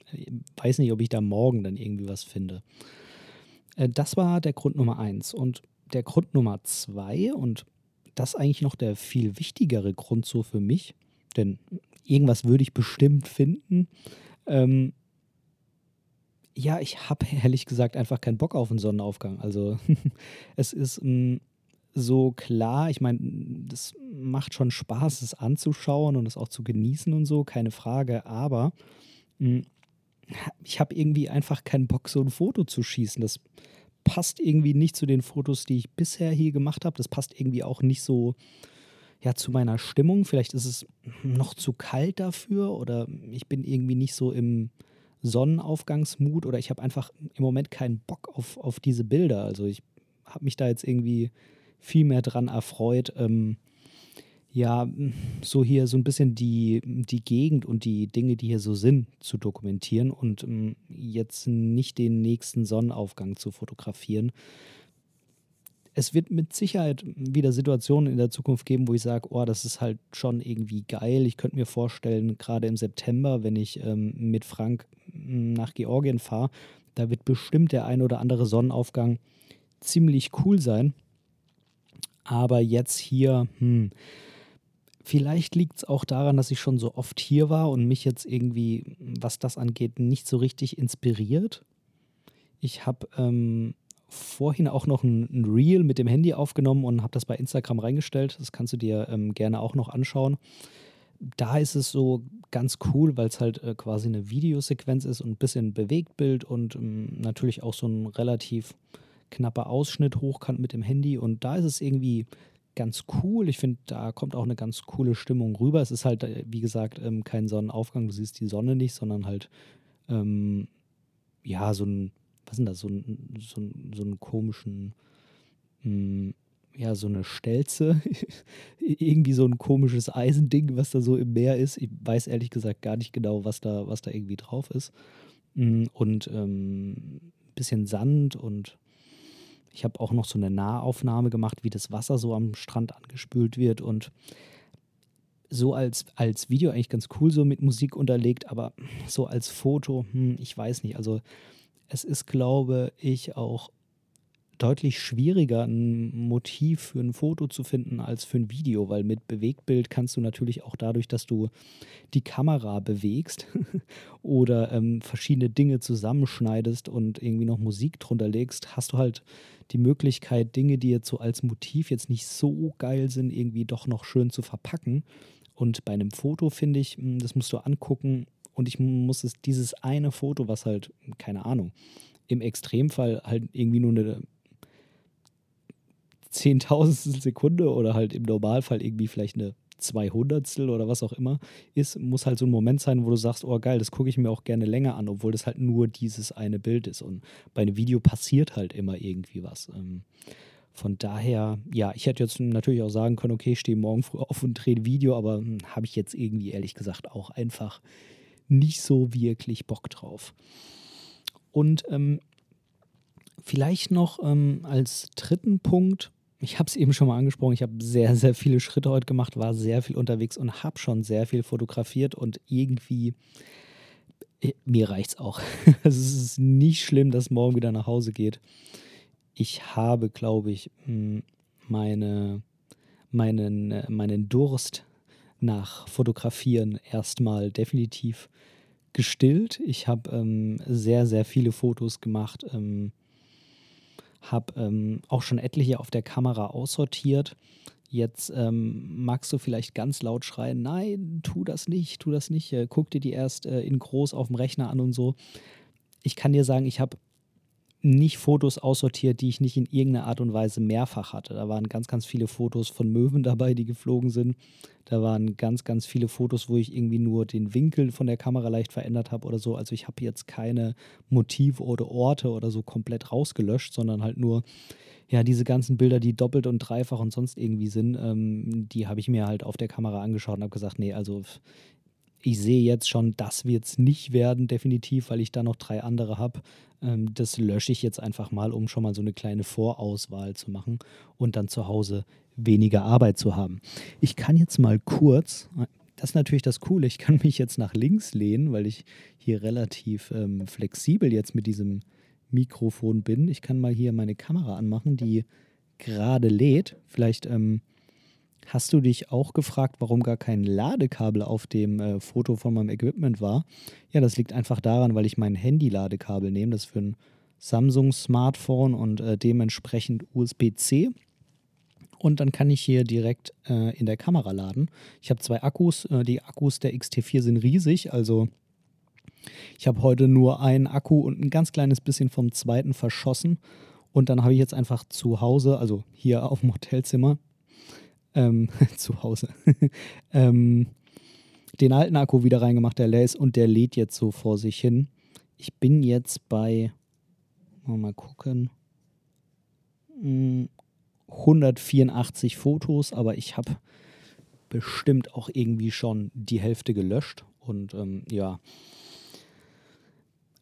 weiß nicht, ob ich da morgen dann irgendwie was finde. Äh, das war der Grund Nummer eins und der Grund Nummer zwei und das eigentlich noch der viel wichtigere Grund so für mich, denn irgendwas würde ich bestimmt finden. Ähm, ja, ich habe ehrlich gesagt einfach keinen Bock auf einen Sonnenaufgang. Also es ist m, mm, so klar, ich meine, das macht schon Spaß, es anzuschauen und es auch zu genießen und so, keine Frage, aber m, mm, ich habe irgendwie einfach keinen Bock, so ein Foto zu schießen. Das passt irgendwie nicht zu den Fotos, die ich bisher hier gemacht habe. Das passt irgendwie auch nicht so ja, zu meiner Stimmung. Vielleicht ist es noch zu kalt dafür oder ich bin irgendwie nicht so im Sonnenaufgangsmut oder ich habe einfach im Moment keinen Bock auf, auf diese Bilder. Also ich habe mich da jetzt irgendwie viel mehr dran erfreut, ähm, ja, so hier so ein bisschen die, die Gegend und die Dinge, die hier so sind, zu dokumentieren und ähm, jetzt nicht den nächsten Sonnenaufgang zu fotografieren. Es wird mit Sicherheit wieder Situationen in der Zukunft geben, wo ich sage, oh, das ist halt schon irgendwie geil. Ich könnte mir vorstellen, gerade im September, wenn ich ähm, mit Frank hm, nach Georgien fahre, da wird bestimmt der ein oder andere Sonnenaufgang ziemlich cool sein. Aber jetzt hier, hm, Vielleicht liegt es auch daran, dass ich schon so oft hier war und mich jetzt irgendwie, was das angeht, nicht so richtig inspiriert. Ich habe ähm, vorhin auch noch ein, ein, Reel mit dem Handy aufgenommen und habe das bei Instagram reingestellt. Das kannst du dir ähm, gerne auch noch anschauen. Da ist es so ganz cool, weil es halt äh, quasi eine Videosequenz ist und ein bisschen Bewegtbild und ähm, natürlich auch so ein relativ knapper Ausschnitt hochkant mit dem Handy. Und da ist es irgendwie ganz cool. Ich finde, da kommt auch eine ganz coole Stimmung rüber. Es ist halt, äh, wie gesagt, ähm, kein Sonnenaufgang. Du siehst die Sonne nicht, sondern halt, ähm, ja, so ein, was denn das, so ein, so ein, so einen komischen, mh, hm, ja, so eine Stelze. irgendwie so ein komisches Eisending, was da so im Meer ist. Ich weiß ehrlich gesagt gar nicht genau, was da, was da irgendwie drauf ist. Hm, und ähm, ein bisschen Sand und ich habe auch noch so eine Nahaufnahme gemacht, wie das Wasser so am Strand angespült wird und so als, als Video eigentlich ganz cool so mit Musik unterlegt, aber so als Foto, hm, ich weiß nicht. Also es ist, glaube ich, auch deutlich schwieriger, ein Motiv für ein Foto zu finden als für ein Video, weil mit Bewegtbild kannst du natürlich auch dadurch, dass du die Kamera bewegst oder ähm, verschiedene Dinge zusammenschneidest und irgendwie noch Musik drunter legst, hast du halt die Möglichkeit, Dinge, die jetzt so als Motiv jetzt nicht so geil sind, irgendwie doch noch schön zu verpacken. Und bei einem Foto finde ich, hm, das musst du angucken und ich muss es, dieses eine Foto, was halt, keine Ahnung, im Extremfall halt irgendwie nur eine Zehntausendstel Sekunde oder halt im Normalfall irgendwie vielleicht eine Zweihundertstel oder was auch immer ist, muss halt so ein Moment sein, wo du sagst, oh geil, das gucke ich mir auch gerne länger an, obwohl das halt nur dieses eine Bild ist. Und bei einem Video passiert halt immer irgendwie was. Ähm, von daher, ja, ich hätte jetzt natürlich auch sagen können, okay, ich stehe morgen früh auf und drehe ein Video, aber hm, habe ich jetzt irgendwie ehrlich gesagt auch einfach nicht so wirklich Bock drauf. Und ähm, vielleicht noch ähm, als dritten Punkt, ich habe es eben schon mal angesprochen, ich habe sehr, sehr viele Schritte heute gemacht, war sehr viel unterwegs und habe schon sehr viel fotografiert und irgendwie, äh, mir reicht es auch. es ist nicht schlimm, dass morgen wieder nach Hause geht. Ich habe, glaube ich, meine, meinen, äh, meinen Durst nach Fotografieren erstmal definitiv gestillt. Ich habe ähm, sehr, sehr viele Fotos gemacht. Ähm, habe ähm, auch schon etliche auf der Kamera aussortiert. Jetzt ähm, magst du vielleicht ganz laut schreien, nein, tu das nicht, tu das nicht, äh, guck dir die erst äh, in groß auf dem Rechner an und so. Ich kann dir sagen, ich habe nicht Fotos aussortiert, die ich nicht in irgendeiner Art und Weise mehrfach hatte. Da waren ganz, ganz viele Fotos von Möwen dabei, die geflogen sind. Da waren ganz, ganz viele Fotos, wo ich irgendwie nur den Winkel von der Kamera leicht verändert habe oder so. Also ich habe jetzt keine Motive oder Orte oder so komplett rausgelöscht, sondern halt nur ja, diese ganzen Bilder, die doppelt und dreifach und sonst irgendwie sind, ähm, die habe ich mir halt auf der Kamera angeschaut und habe gesagt, nee, also ich sehe jetzt schon, das wird es nicht werden, definitiv, weil ich da noch drei andere habe. Ähm, das lösche ich jetzt einfach mal, um schon mal so eine kleine Vorauswahl zu machen und dann zu Hause weniger Arbeit zu haben. Ich kann jetzt mal kurz, das ist natürlich das Coole, ich kann mich jetzt nach links lehnen, weil ich hier relativ ähm, flexibel jetzt mit diesem Mikrofon bin. Ich kann mal hier meine Kamera anmachen, die gerade lädt. Vielleicht ähm, Hast du dich auch gefragt, warum gar kein Ladekabel auf dem äh, Foto von meinem Equipment war? Ja, das liegt einfach daran, weil ich mein Handy-Ladekabel nehme. Das für ein Samsung-Smartphone und äh, dementsprechend USB-C. Und dann kann ich hier direkt äh, in der Kamera laden. Ich habe zwei Akkus. Äh, die Akkus der XT4 sind riesig. Also ich habe heute nur einen Akku und ein ganz kleines bisschen vom zweiten verschossen. Und dann habe ich jetzt einfach zu Hause, also hier auf dem Hotelzimmer, ähm, zu Hause, ähm, den alten Akku wieder reingemacht, der leer ist und der lädt jetzt so vor sich hin. ich bin jetzt bei, mal gucken, 184 hm, Fotos, aber ich habe bestimmt auch irgendwie schon die Hälfte gelöscht. Und ähm, ja,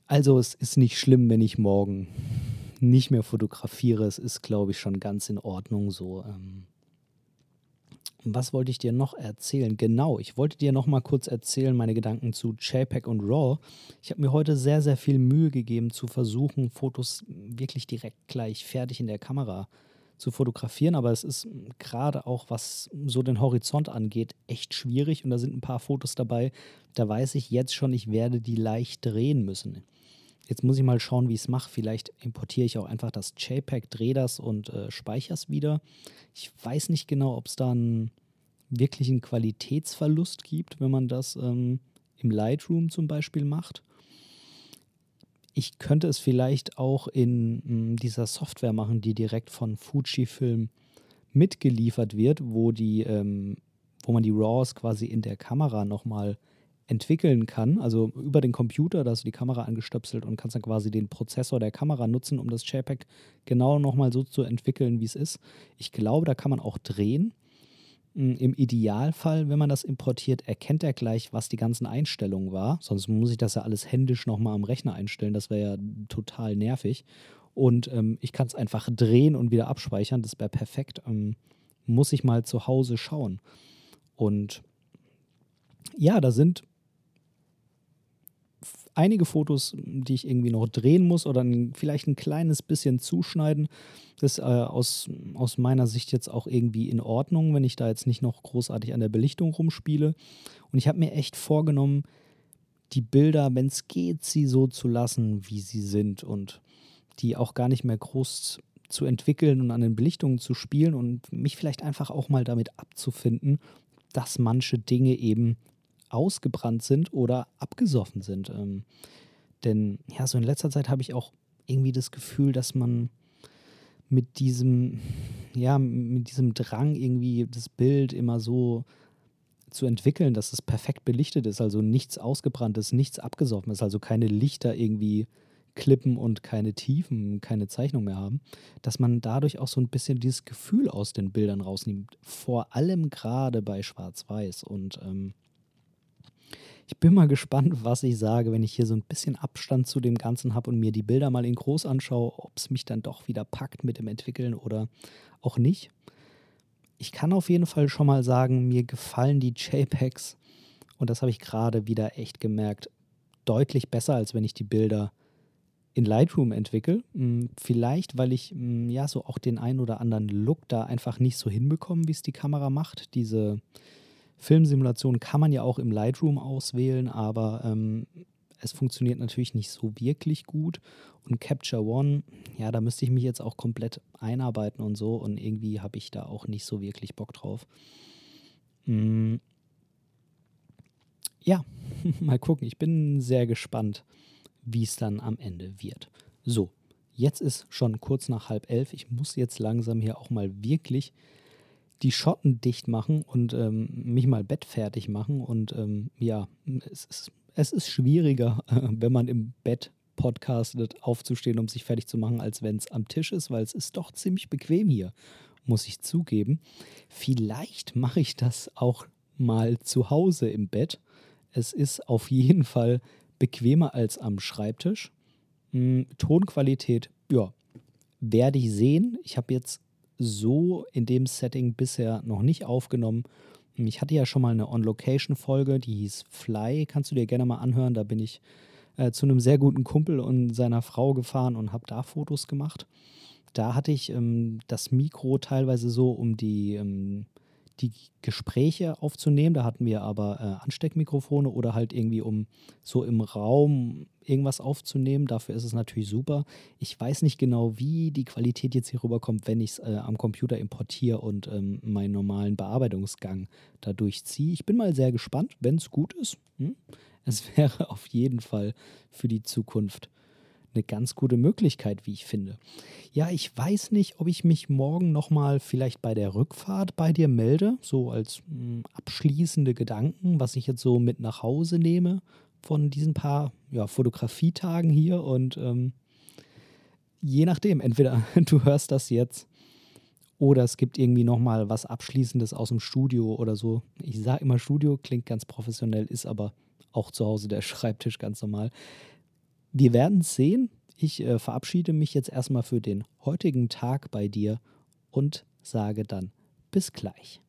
also es ist nicht schlimm, wenn ich morgen nicht mehr fotografiere. Es ist, glaube ich, schon ganz in Ordnung so. Ähm, was wollte ich dir noch erzählen? Genau, ich wollte dir noch mal kurz erzählen, meine Gedanken zu JPEG und RAW. Ich habe mir heute sehr, sehr viel Mühe gegeben, zu versuchen, Fotos wirklich direkt gleich fertig in der Kamera zu fotografieren, aber es ist gerade auch, was so den Horizont angeht, echt schwierig und da sind ein paar Fotos dabei, da weiß ich jetzt schon, ich werde die leicht drehen müssen. Jetzt muss ich mal schauen, wie ich es mache. Vielleicht importiere ich auch einfach das JPEG, drehe das und äh, speichere es wieder. Ich weiß nicht genau, ob es da einen wirklichen Qualitätsverlust gibt, wenn man das ähm, im Lightroom zum Beispiel macht. Ich könnte es vielleicht auch in mh, hm, dieser Software machen, die direkt von Fujifilm mitgeliefert wird, wo, die, ähm, wo man die RAWs quasi in der Kamera nochmal mal entwickeln kann, also über den Computer, da hast du die Kamera angestöpselt und kannst dann quasi den Prozessor der Kamera nutzen, um das JPEG genau nochmal so zu entwickeln, wie es ist. Ich glaube, da kann man auch drehen. Hm, Im Idealfall, wenn man das importiert, erkennt er gleich, was die ganzen Einstellungen war. Sonst muss ich das ja alles händisch nochmal am Rechner einstellen. Das wäre ja total nervig. Und ähm, ich kann es einfach drehen und wieder abspeichern. Das wäre perfekt. Ähm, muss ich mal zu Hause schauen. Und ja, da sind einige Fotos, die ich irgendwie noch drehen muss oder vielleicht ein kleines bisschen zuschneiden. Das ist äh, aus, aus meiner Sicht jetzt auch irgendwie in Ordnung, wenn ich da jetzt nicht noch großartig an der Belichtung rumspiele. Und ich habe mir echt vorgenommen, die Bilder, wenn es geht, sie so zu lassen, wie sie sind und die auch gar nicht mehr groß zu entwickeln und an den Belichtungen zu spielen und mich vielleicht einfach auch mal damit abzufinden, dass manche Dinge eben ausgebrannt sind oder abgesoffen sind. Ähm, denn ja, so in letzter Zeit habe ich auch irgendwie das Gefühl, dass man mit diesem, ja, mit diesem Drang irgendwie das Bild immer so zu entwickeln, dass es perfekt belichtet ist, also nichts ausgebranntes, nichts abgesoffen ist, also keine Lichter irgendwie klippen und keine Tiefen, keine Zeichnung mehr haben, dass man dadurch auch so ein bisschen dieses Gefühl aus den Bildern rausnimmt. Vor allem gerade bei Schwarz-Weiß. Und ähm, ich bin mal gespannt, was ich sage, wenn ich hier so ein bisschen Abstand zu dem Ganzen habe und mir die Bilder mal in groß anschaue, ob es mich dann doch wieder packt mit dem Entwickeln oder auch nicht. Ich kann auf jeden Fall schon mal sagen, mir gefallen die JPEGs und das habe ich gerade wieder echt gemerkt, deutlich besser, als wenn ich die Bilder in Lightroom entwickle. Hm, vielleicht, weil ich hm, ja so auch den einen oder anderen Look da einfach nicht so hinbekomme, wie es die Kamera macht. Diese Filmsimulation kann man ja auch im Lightroom auswählen, aber ähm, es funktioniert natürlich nicht so wirklich gut. Und Capture One, ja, da müsste ich mich jetzt auch komplett einarbeiten und so. Und irgendwie habe ich da auch nicht so wirklich Bock drauf. Hm. Ja, mal gucken. Ich bin sehr gespannt, wie es dann am Ende wird. So, jetzt ist schon kurz nach halb elf. Ich muss jetzt langsam hier auch mal wirklich die Schotten dicht machen und ähm, mich mal bettfertig machen. Und ähm, ja, es ist, es ist schwieriger, äh, wenn man im Bett podcastet, aufzustehen, um sich fertig zu machen, als wenn es am Tisch ist, weil es ist doch ziemlich bequem hier, muss ich zugeben. Vielleicht mache ich das auch mal zu Hause im Bett. Es ist auf jeden Fall bequemer als am Schreibtisch. Hm, Tonqualität, ja, werde ich sehen. Ich habe jetzt so in dem Setting bisher noch nicht aufgenommen. Ich hatte ja schon mal eine On-Location-Folge, die hieß Fly. Kannst du dir gerne mal anhören. Da bin ich äh, zu einem sehr guten Kumpel und seiner Frau gefahren und habe da Fotos gemacht. Da hatte ich ähm, das Mikro teilweise so, um die ähm, die Gespräche aufzunehmen. Da hatten wir aber äh, Ansteckmikrofone oder halt irgendwie, um so im Raum irgendwas aufzunehmen. Dafür ist es natürlich super. Ich weiß nicht genau, wie die Qualität jetzt hier rüberkommt, wenn ich es äh, am Computer importiere und ähm, meinen normalen Bearbeitungsgang da durchziehe. Ich bin mal sehr gespannt, wenn es gut ist. Hm? Es wäre auf jeden Fall für die Zukunft eine ganz gute Möglichkeit, wie ich finde. Ja, ich weiß nicht, ob ich mich morgen nochmal vielleicht bei der Rückfahrt bei dir melde, so als mh, hm, abschließende Gedanken, was ich jetzt so mit nach Hause nehme, von diesen paar ja, Fotografietagen hier und ähm, je nachdem, entweder du hörst das jetzt oder es gibt irgendwie nochmal was Abschließendes aus dem Studio oder so. Ich sage immer Studio, klingt ganz professionell, ist aber auch zu Hause der Schreibtisch ganz normal. Wir werden es sehen. Ich äh, verabschiede mich jetzt erstmal für den heutigen Tag bei dir und sage dann bis gleich.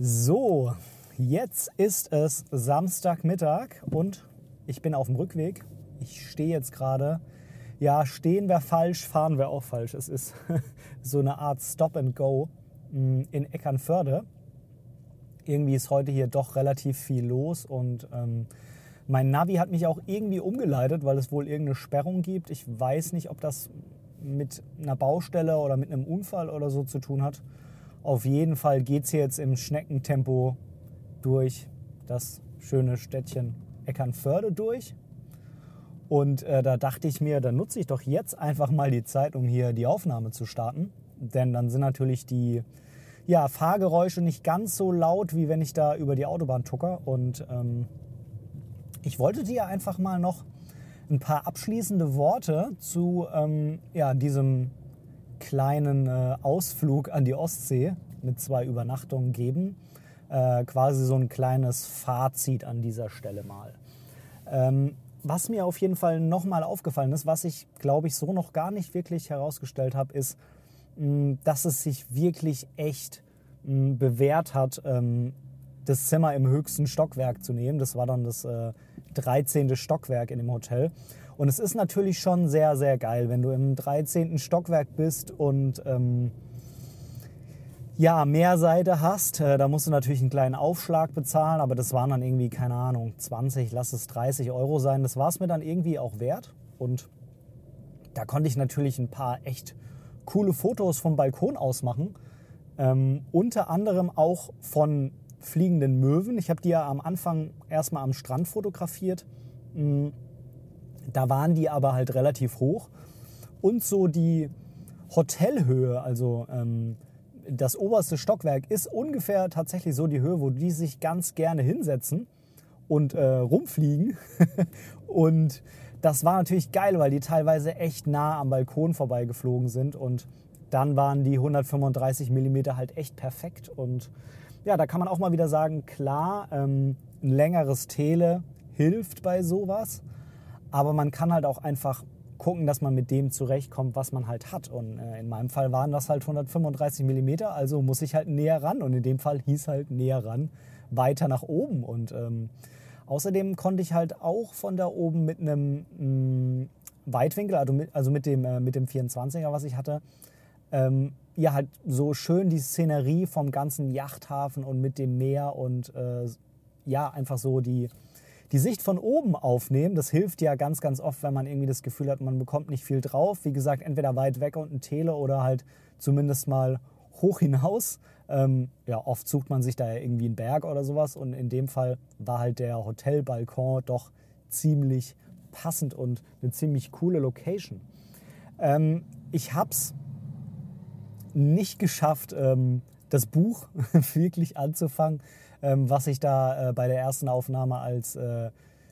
So, jetzt ist es Samstagmittag und ich bin auf dem Rückweg. Ich stehe jetzt gerade. Ja, stehen wir falsch, fahren wir auch falsch. Es ist so eine Art Stop and Go mm, in Eckernförde. Irgendwie ist heute hier doch relativ viel los und ähm, mein Navi hat mich auch irgendwie umgeleitet, weil es wohl irgendeine Sperrung gibt. Ich weiß nicht, ob das mit einer Baustelle oder mit einem Unfall oder so zu tun hat. Auf jeden Fall geht es jetzt im Schneckentempo durch das schöne Städtchen Eckernförde durch. Und äh, da dachte ich mir, dann nutze ich doch jetzt einfach mal die Zeit, um hier die Aufnahme zu starten. Denn dann sind natürlich die ja, Fahrgeräusche nicht ganz so laut, wie wenn ich da über die Autobahn tucker. Und ähm, ich wollte dir einfach mal noch ein paar abschließende Worte zu ähm, ja, diesem kleinen äh, Ausflug an die Ostsee mit zwei Übernachtungen geben. Äh, quasi so ein kleines Fazit an dieser Stelle mal. Ähm, was mir auf jeden Fall nochmal aufgefallen ist, was ich glaube ich so noch gar nicht wirklich herausgestellt habe, ist, mh, dass es sich wirklich echt mh, bewährt hat, ähm, das Zimmer im höchsten Stockwerk zu nehmen. Das war dann das äh, 13. Stockwerk in dem Hotel. Und es ist natürlich schon sehr, sehr geil, wenn du im 13. Stockwerk bist und ähm, ja, mehr Seite hast. Äh, da musst du natürlich einen kleinen Aufschlag bezahlen, aber das waren dann irgendwie, keine Ahnung, 20, lass es 30 Euro sein. Das war es mir dann irgendwie auch wert. Und da konnte ich natürlich ein paar echt coole Fotos vom Balkon aus machen. Ähm, unter anderem auch von fliegenden Möwen. Ich habe die ja am Anfang erstmal am Strand fotografiert. Mhm da waren die aber halt relativ hoch. Und so die Hotelhöhe, also ähm, das oberste Stockwerk, ist ungefähr tatsächlich so die Höhe, wo die sich ganz gerne hinsetzen und äh, rumfliegen. und das war natürlich geil, weil die teilweise echt nah am Balkon vorbeigeflogen sind. Und dann waren die 135 mm halt echt perfekt. Und ja, da kann man auch mal wieder sagen, klar, ähm, ein längeres Tele hilft bei sowas. Aber man kann halt auch einfach gucken, dass man mit dem zurechtkommt, was man halt hat. Und äh, in meinem Fall waren das halt 135 mm, also muss ich halt näher ran. Und in dem Fall hieß halt näher ran, weiter nach oben. Und ähm, außerdem konnte ich halt auch von da oben mit einem mm, Weitwinkel, also mit, also mit, dem, äh, mit dem 24er, was ich hatte, ähm, ja halt so schön die Szenerie vom ganzen Yachthafen und mit dem Meer und äh, ja einfach so die die Sicht von oben aufnehmen, das hilft ja ganz, ganz oft, wenn man irgendwie das Gefühl hat, man bekommt nicht viel drauf. Wie gesagt, entweder weit weg und ein Tele oder halt zumindest mal hoch hinaus. Ähm, ja, oft sucht man sich da irgendwie einen Berg oder sowas und in dem Fall war halt der Hotelbalkon doch ziemlich passend und eine ziemlich coole Location. Ähm, ich habe es nicht geschafft, ähm, das Buch wirklich anzufangen ähm, was ich da äh, bei der ersten Aufnahme als äh,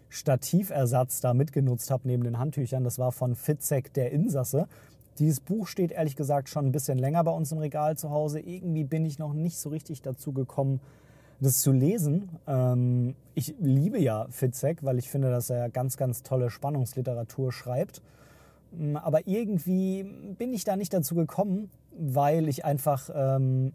Stativersatz da mitgenutzt habe neben den Handtüchern. Das war von Fitzek der Insasse. Dieses Buch steht ehrlich gesagt schon ein bisschen länger bei uns im Regal zu Hause. Irgendwie bin ich noch nicht so richtig dazu gekommen, das zu lesen. Ähm, ich liebe ja Fitzek, weil ich finde, dass er ganz, ganz tolle Spannungsliteratur schreibt. Mm, aber irgendwie bin ich da nicht dazu gekommen, weil ich einfach ähm,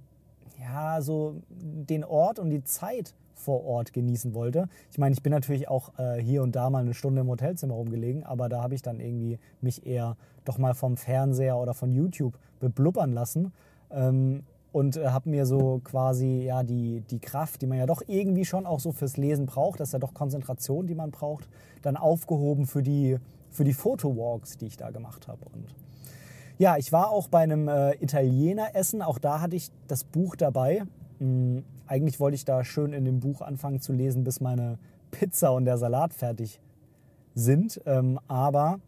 ja, so den Ort und die Zeit vor Ort genießen wollte. Ich meine, ich bin natürlich auch äh, hier und da mal eine Stunde im Hotelzimmer rumgelegen, aber da habe ich dann irgendwie mich eher doch mal vom Fernseher oder von YouTube beblubbern lassen ähm, und äh, habe mir so quasi ja die, die Kraft, die man ja doch irgendwie schon auch so fürs Lesen braucht, das ist ja doch Konzentration, die man braucht, dann aufgehoben für die, für die Fotowalks, die ich da gemacht habe. Und ja, ich war auch bei einem äh, Italiener essen. Auch da hatte ich das Buch dabei. Hm, eigentlich wollte ich da schön in dem Buch anfangen zu lesen, bis meine Pizza und der Salat fertig sind. Ähm, aber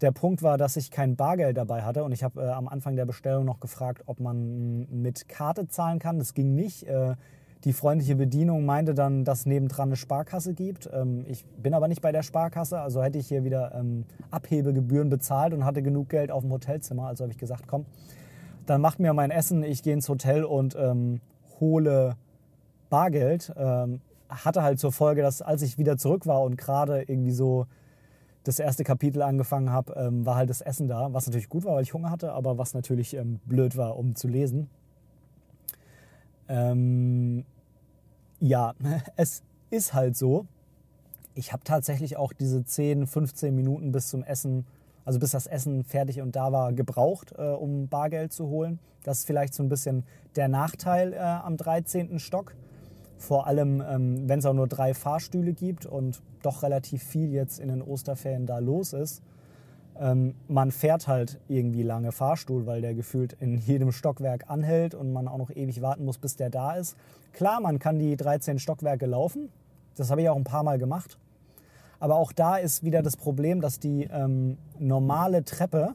Der Punkt war, dass ich kein Bargeld dabei hatte und ich habe äh, am Anfang der Bestellung noch gefragt, ob man mit Karte zahlen kann. Das ging nicht. Äh, die freundliche Bedienung meinte dann, dass nebendran eine Sparkasse gibt. Ähm, ich bin aber nicht bei der Sparkasse, also hätte ich hier wieder ähm, Abhebegebühren bezahlt und hatte genug Geld auf dem Hotelzimmer. Also habe ich gesagt, komm, dann macht mir mein Essen, ich gehe ins Hotel und ähm, hole Bargeld. Ähm, hatte halt zur Folge, dass als ich wieder zurück war und gerade irgendwie so das erste Kapitel angefangen habe, ähm, war halt das Essen da, was natürlich gut war, weil ich Hunger hatte, aber was natürlich ähm, blöd war, um zu lesen. Ähm, ja, es ist halt so. Ich habe tatsächlich auch diese 10, 15 Minuten bis zum Essen, also bis das Essen fertig und da war, gebraucht, äh, um Bargeld zu holen. Das ist vielleicht so ein bisschen der Nachteil äh, am 13. Stock. Vor allem, ähm, wenn es auch nur drei Fahrstühle gibt und doch relativ viel jetzt in den Osterferien da los ist. Ähm, man fährt halt irgendwie lange Fahrstuhl, weil der gefühlt in jedem Stockwerk anhält und man auch noch ewig warten muss, bis der da ist. Klar, man kann die 13 Stockwerke laufen. Das habe ich auch ein paar Mal gemacht. Aber auch da ist wieder das Problem, dass die ähm, normale Treppe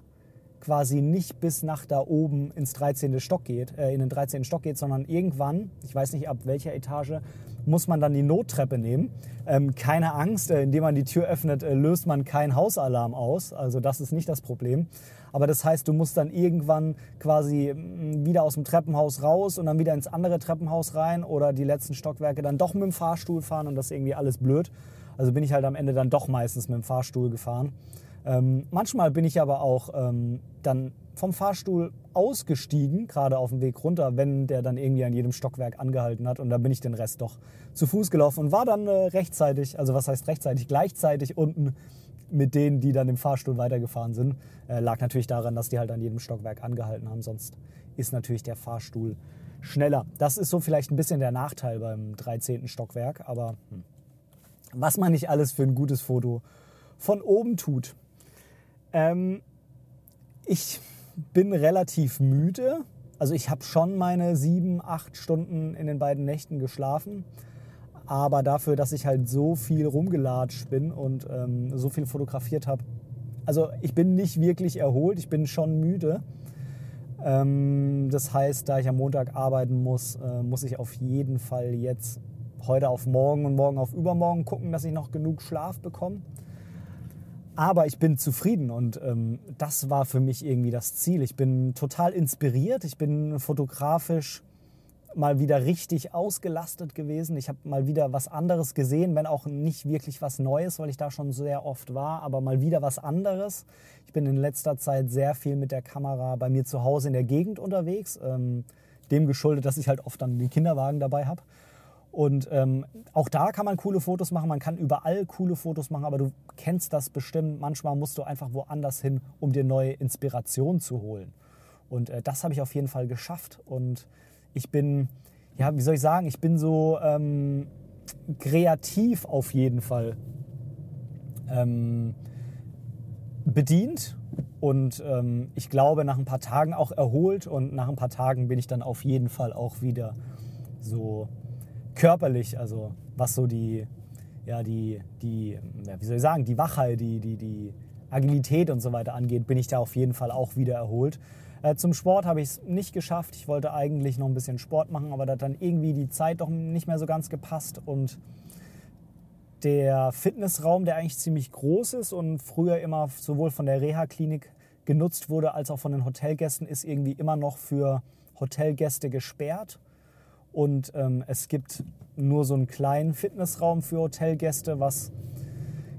quasi nicht bis nach da oben ins 13. Stock geht, äh, in den 13. Stock geht, sondern irgendwann, ich weiß nicht ab welcher Etage, muss man dann die Nottreppe nehmen. Ähm, keine Angst, äh, indem man die Tür öffnet, äh, löst man keinen Hausalarm aus. Also das ist nicht das Problem. Aber das heißt, du musst dann irgendwann quasi mm, wieder aus dem Treppenhaus raus und dann wieder ins andere Treppenhaus rein oder die letzten Stockwerke dann doch mit dem Fahrstuhl fahren und das ist irgendwie alles blöd. Also bin ich halt am Ende dann doch meistens mit dem Fahrstuhl gefahren. Ähm, manchmal bin ich aber auch ähm, dann vom Fahrstuhl ausgestiegen, gerade auf dem Weg runter, wenn der dann irgendwie an jedem Stockwerk angehalten hat. Und dann bin ich den Rest doch zu Fuß gelaufen und war dann äh, rechtzeitig, also was heißt rechtzeitig, gleichzeitig unten mit denen, die dann im Fahrstuhl weitergefahren sind. Äh, lag natürlich daran, dass die halt an jedem Stockwerk angehalten haben. Sonst ist natürlich der Fahrstuhl schneller. Das ist so vielleicht ein bisschen der Nachteil beim 13. Stockwerk. Aber hm. was man nicht alles für ein gutes Foto von oben tut. Ähm, ich bin relativ müde. Also ich habe schon meine sieben, acht Stunden in den beiden Nächten geschlafen. Aber dafür, dass ich halt so viel rumgelatscht bin und ähm, so viel fotografiert habe, also ich bin nicht wirklich erholt, ich bin schon müde. Ähm, das heißt, da ich am Montag arbeiten muss, äh, muss ich auf jeden Fall jetzt heute auf morgen und morgen auf übermorgen gucken, dass ich noch genug Schlaf bekomme. Aber ich bin zufrieden und ähm, das war für mich irgendwie das Ziel. Ich bin total inspiriert. Ich bin fotografisch mal wieder richtig ausgelastet gewesen. Ich habe mal wieder was anderes gesehen, wenn auch nicht wirklich was Neues, weil ich da schon sehr oft war, aber mal wieder was anderes. Ich bin in letzter Zeit sehr viel mit der Kamera bei mir zu Hause in der Gegend unterwegs. Ähm, dem geschuldet, dass ich halt oft dann den Kinderwagen dabei habe. Und ähm, auch da kann man coole Fotos machen, man kann überall coole Fotos machen, aber du kennst das bestimmt. Manchmal musst du einfach woanders hin, um dir neue Inspiration zu holen. Und äh, das habe ich auf jeden Fall geschafft. Und ich bin, ja, wie soll ich sagen, ich bin so ähm, kreativ auf jeden Fall ähm, bedient. Und ähm, ich glaube, nach ein paar Tagen auch erholt. Und nach ein paar Tagen bin ich dann auf jeden Fall auch wieder so körperlich, also was so die, ja, die, die, ja, wie soll ich sagen, die Wachheit, die, die, die Agilität und so weiter angeht, bin ich da auf jeden Fall auch wieder erholt. Äh, zum Sport habe ich es nicht geschafft. Ich wollte eigentlich noch ein bisschen Sport machen, aber da hat dann irgendwie die Zeit doch nicht mehr so ganz gepasst und der Fitnessraum, der eigentlich ziemlich groß ist und früher immer sowohl von der Reha-Klinik genutzt wurde als auch von den Hotelgästen, ist irgendwie immer noch für Hotelgäste gesperrt. Und ähm, es gibt nur so einen kleinen Fitnessraum für Hotelgäste, was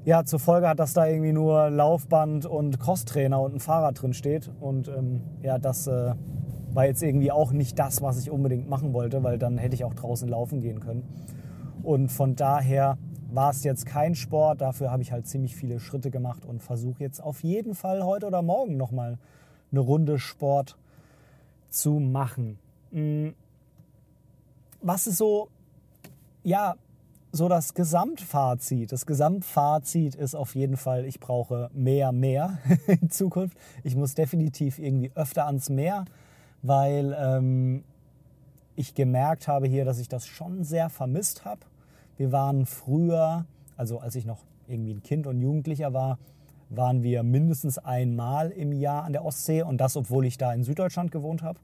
ja zur Folge hat, dass da irgendwie nur Laufband und Crosstrainer und ein Fahrrad drin steht. Und ähm, ja, das äh, war jetzt irgendwie auch nicht das, was ich unbedingt machen wollte, weil dann hätte ich auch draußen laufen gehen können. Und von daher war es jetzt kein Sport. Dafür habe ich halt ziemlich viele Schritte gemacht und versuche jetzt auf jeden Fall heute oder morgen nochmal eine Runde Sport zu machen. Was ist so, ja, so das Gesamtfazit? Das Gesamtfazit ist auf jeden Fall, ich brauche mehr, mehr in Zukunft. Ich muss definitiv irgendwie öfter ans Meer, weil ähm, ich gemerkt habe hier, dass ich das schon sehr vermisst habe. Wir waren früher, also als ich noch irgendwie ein Kind und Jugendlicher war, waren wir mindestens einmal im Jahr an der Ostsee und das, obwohl ich da in Süddeutschland gewohnt habe.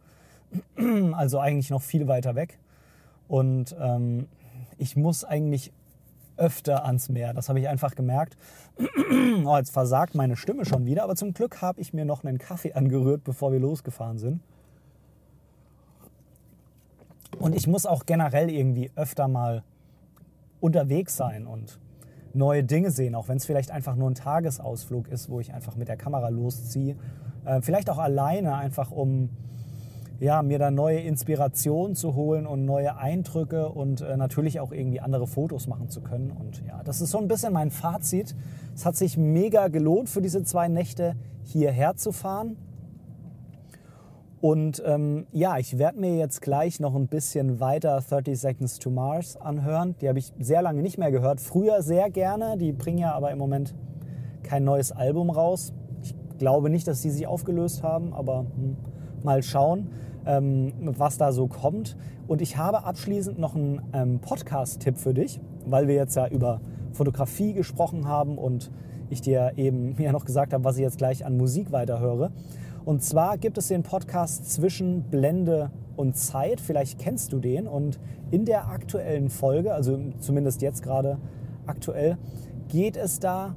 Also eigentlich noch viel weiter weg. Und ähm, ich muss eigentlich öfter ans Meer. Das habe ich einfach gemerkt. oh, jetzt versagt meine Stimme schon wieder, aber zum Glück habe ich mir noch einen Kaffee angerührt, bevor wir losgefahren sind. Und ich muss auch generell irgendwie öfter mal unterwegs sein und neue Dinge sehen, auch wenn es vielleicht einfach nur ein Tagesausflug ist, wo ich einfach mit der Kamera losziehe. Äh, vielleicht auch alleine, einfach um ja, mir da neue Inspirationen zu holen und neue Eindrücke und äh, natürlich auch irgendwie andere Fotos machen zu können. Und ja, das ist so ein bisschen mein Fazit. Es hat sich mega gelohnt für diese zwei Nächte hierher zu fahren. Und ähm, ja, ich werde mir jetzt gleich noch ein bisschen weiter 30 Seconds to Mars anhören. Die habe ich sehr lange nicht mehr gehört. Früher sehr gerne. Die bringen ja aber im Moment kein neues Album raus. Ich glaube nicht, dass die sich aufgelöst haben, aber hm, mal schauen, ähm, was da so kommt. Und ich habe abschließend noch einen ähm, Podcast-Tipp für dich, weil wir jetzt ja über Fotografie gesprochen haben und ich dir eben mir noch gesagt habe, was ich jetzt gleich an Musik weiterhöre. Und zwar gibt es den Podcast zwischen Blende und Zeit. Vielleicht kennst du den. Und in der aktuellen Folge, also zumindest jetzt gerade aktuell, geht es da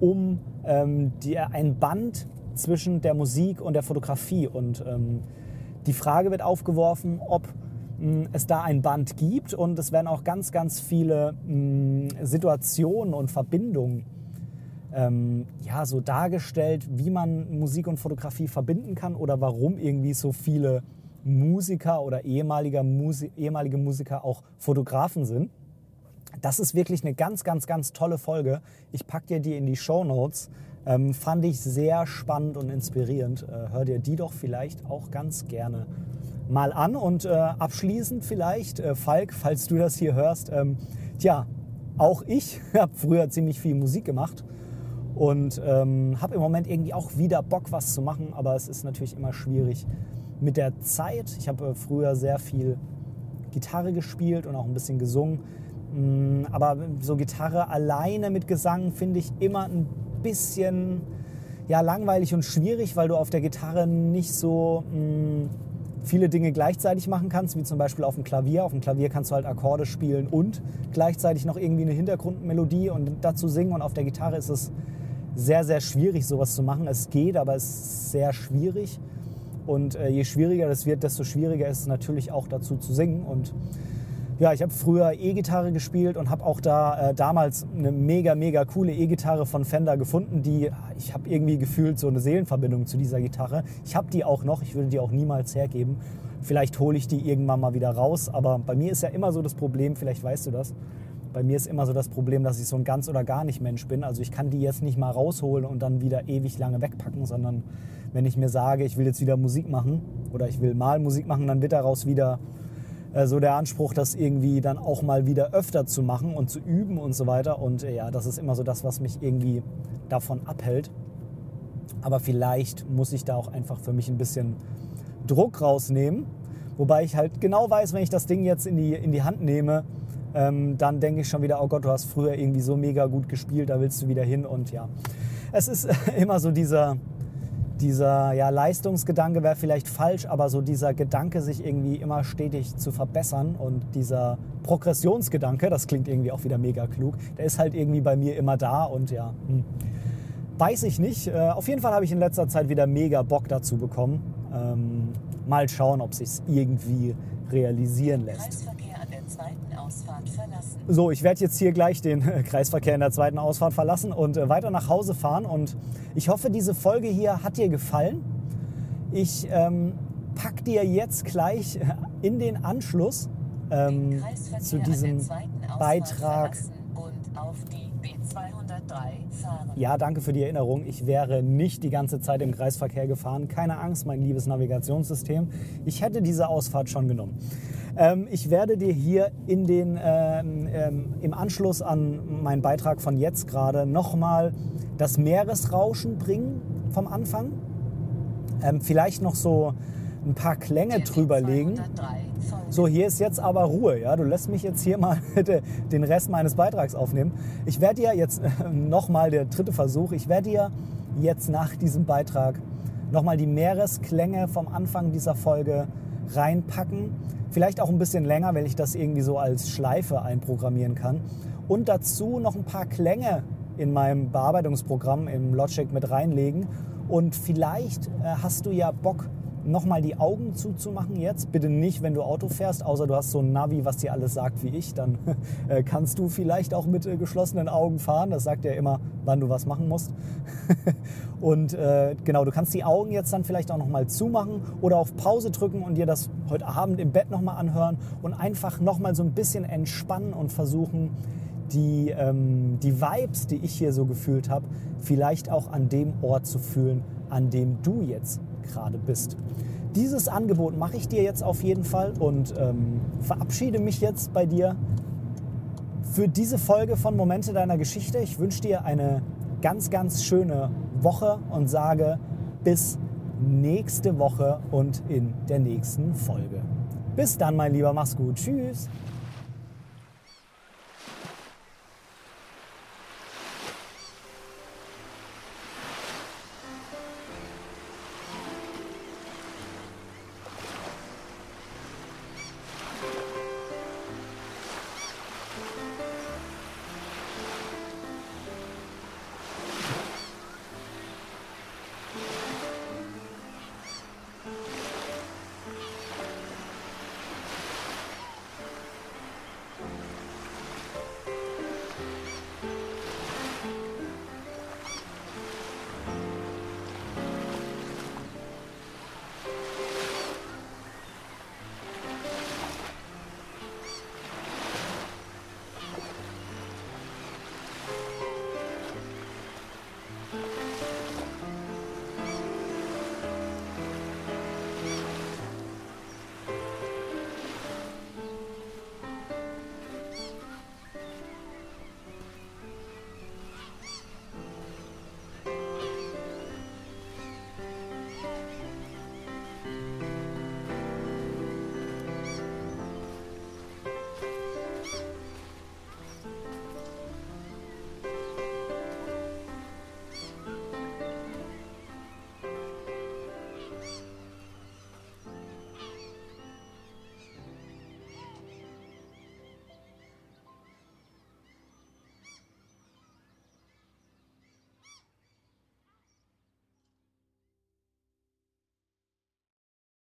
um ähm, die, ein Band zwischen der Musik und der Fotografie. Und ähm, die Frage wird aufgeworfen, ob hm, es da ein Band gibt. Und es werden auch ganz, ganz viele hm, Situationen und Verbindungen ähm, ja, so dargestellt, wie man Musik und Fotografie verbinden kann oder warum irgendwie so viele Musiker oder ehemalige, Musi ehemalige Musiker auch Fotografen sind. Das ist wirklich eine ganz, ganz, ganz tolle Folge. Ich packe dir die in die Show Notes. Ähm, fand ich sehr spannend und inspirierend. Äh, hör dir die doch vielleicht auch ganz gerne mal an. Und äh, abschließend vielleicht, äh, Falk, falls du das hier hörst, ähm, tja, auch ich habe früher ziemlich viel Musik gemacht und ähm, habe im Moment irgendwie auch wieder Bock, was zu machen, aber es ist natürlich immer schwierig mit der Zeit. Ich habe äh, früher sehr viel Gitarre gespielt und auch ein bisschen gesungen. Mm, aber so Gitarre alleine mit Gesang finde ich immer ein bisschen ja, langweilig und schwierig, weil du auf der Gitarre nicht so mh, mm, viele Dinge gleichzeitig machen kannst, wie zum Beispiel auf dem Klavier. Auf dem Klavier kannst du halt Akkorde spielen und gleichzeitig noch irgendwie eine Hintergrundmelodie und dazu singen. Und auf der Gitarre ist es sehr, sehr schwierig, sowas zu machen. Es geht, aber es ist sehr schwierig. Und äh, je schwieriger das wird, desto schwieriger ist es natürlich auch dazu zu singen. Und ja, ich habe früher E-Gitarre gespielt und habe auch da äh, damals eine mega, mega coole E-Gitarre von Fender gefunden, die ich habe irgendwie gefühlt so eine Seelenverbindung zu dieser Gitarre. Ich habe die auch noch, ich würde die auch niemals hergeben. Vielleicht hole ich die irgendwann mal wieder raus, aber bei mir ist ja immer so das Problem, vielleicht weißt du das, bei mir ist immer so das Problem, dass ich so ein ganz oder gar nicht Mensch bin. Also ich kann die jetzt nicht mal rausholen und dann wieder ewig lange wegpacken, sondern wenn ich mir sage, ich will jetzt wieder Musik machen oder ich will mal Musik machen, dann wird daraus wieder äh, so der Anspruch, das irgendwie dann auch mal wieder öfter zu machen und zu üben und so weiter. Und äh, ja, das ist immer so das, was mich irgendwie davon abhält. Aber vielleicht muss ich da auch einfach für mich ein bisschen Druck rausnehmen. Wobei ich halt genau weiß, wenn ich das Ding jetzt in die, in die Hand nehme, ähm, dann denke ich schon wieder, oh Gott, du hast früher irgendwie so mega gut gespielt, da willst du wieder hin und ja. Es ist immer so dieser, dieser ja, Leistungsgedanke wäre vielleicht falsch, aber so dieser Gedanke, sich irgendwie immer stetig zu verbessern und dieser Progressionsgedanke, das klingt irgendwie auch wieder mega klug, der ist halt irgendwie bei mir immer da und ja, hm, weiß ich nicht. Äh, auf jeden Fall habe ich in letzter Zeit wieder mega Bock dazu bekommen. Ähm, mal schauen, ob sich irgendwie realisieren lässt. So, ich werde jetzt hier gleich den Kreisverkehr in der zweiten Ausfahrt verlassen und äh, weiter nach Hause fahren. Und ich hoffe, diese Folge hier hat dir gefallen. Ich ähm, pack dir jetzt gleich äh, in den Anschluss ähm, zu diesem Beitrag. Ja, danke für die Erinnerung. Ich wäre nicht die ganze Zeit im Kreisverkehr gefahren. Keine Angst, mein liebes Navigationssystem. Ich hätte diese Ausfahrt schon genommen. Ähm, ich werde dir hier in den, ähm, ähm, im Anschluss an meinen Beitrag von jetzt gerade nochmal das Meeresrauschen bringen vom Anfang. Ähm, vielleicht noch so ein paar Klänge drüber legen. So, hier ist jetzt aber Ruhe, ja. Du lässt mich jetzt hier mal den Rest meines Beitrags aufnehmen. Ich werde dir jetzt nochmal der dritte Versuch, ich werde dir jetzt nach diesem Beitrag nochmal die Meeresklänge vom Anfang dieser Folge reinpacken. Vielleicht auch ein bisschen länger, weil ich das irgendwie so als Schleife einprogrammieren kann. Und dazu noch ein paar Klänge in meinem Bearbeitungsprogramm im Logic mit reinlegen. Und vielleicht äh, hast du ja Bock, nochmal die Augen zuzumachen jetzt. Bitte nicht, wenn du Auto fährst, außer du hast so ein Navi, was dir alles sagt wie ich. Dann äh, kannst du vielleicht auch mit äh, geschlossenen Augen fahren. Das sagt ja immer, wann du was machen musst. und äh, genau, du kannst die Augen jetzt dann vielleicht auch nochmal zumachen oder auf Pause drücken und dir das heute Abend im Bett nochmal anhören und einfach nochmal so ein bisschen entspannen und versuchen, die, ähm, die Vibes, die ich hier so gefühlt habe, vielleicht auch an dem Ort zu fühlen, an dem du jetzt gerade bist. Dieses Angebot mache ich dir jetzt auf jeden Fall und ähm, verabschiede mich jetzt bei dir für diese Folge von Momente deiner Geschichte. Ich wünsche dir eine ganz, ganz schöne Woche und sage bis nächste Woche und in der nächsten Folge. Bis dann, mein Lieber, mach's gut. Tschüss.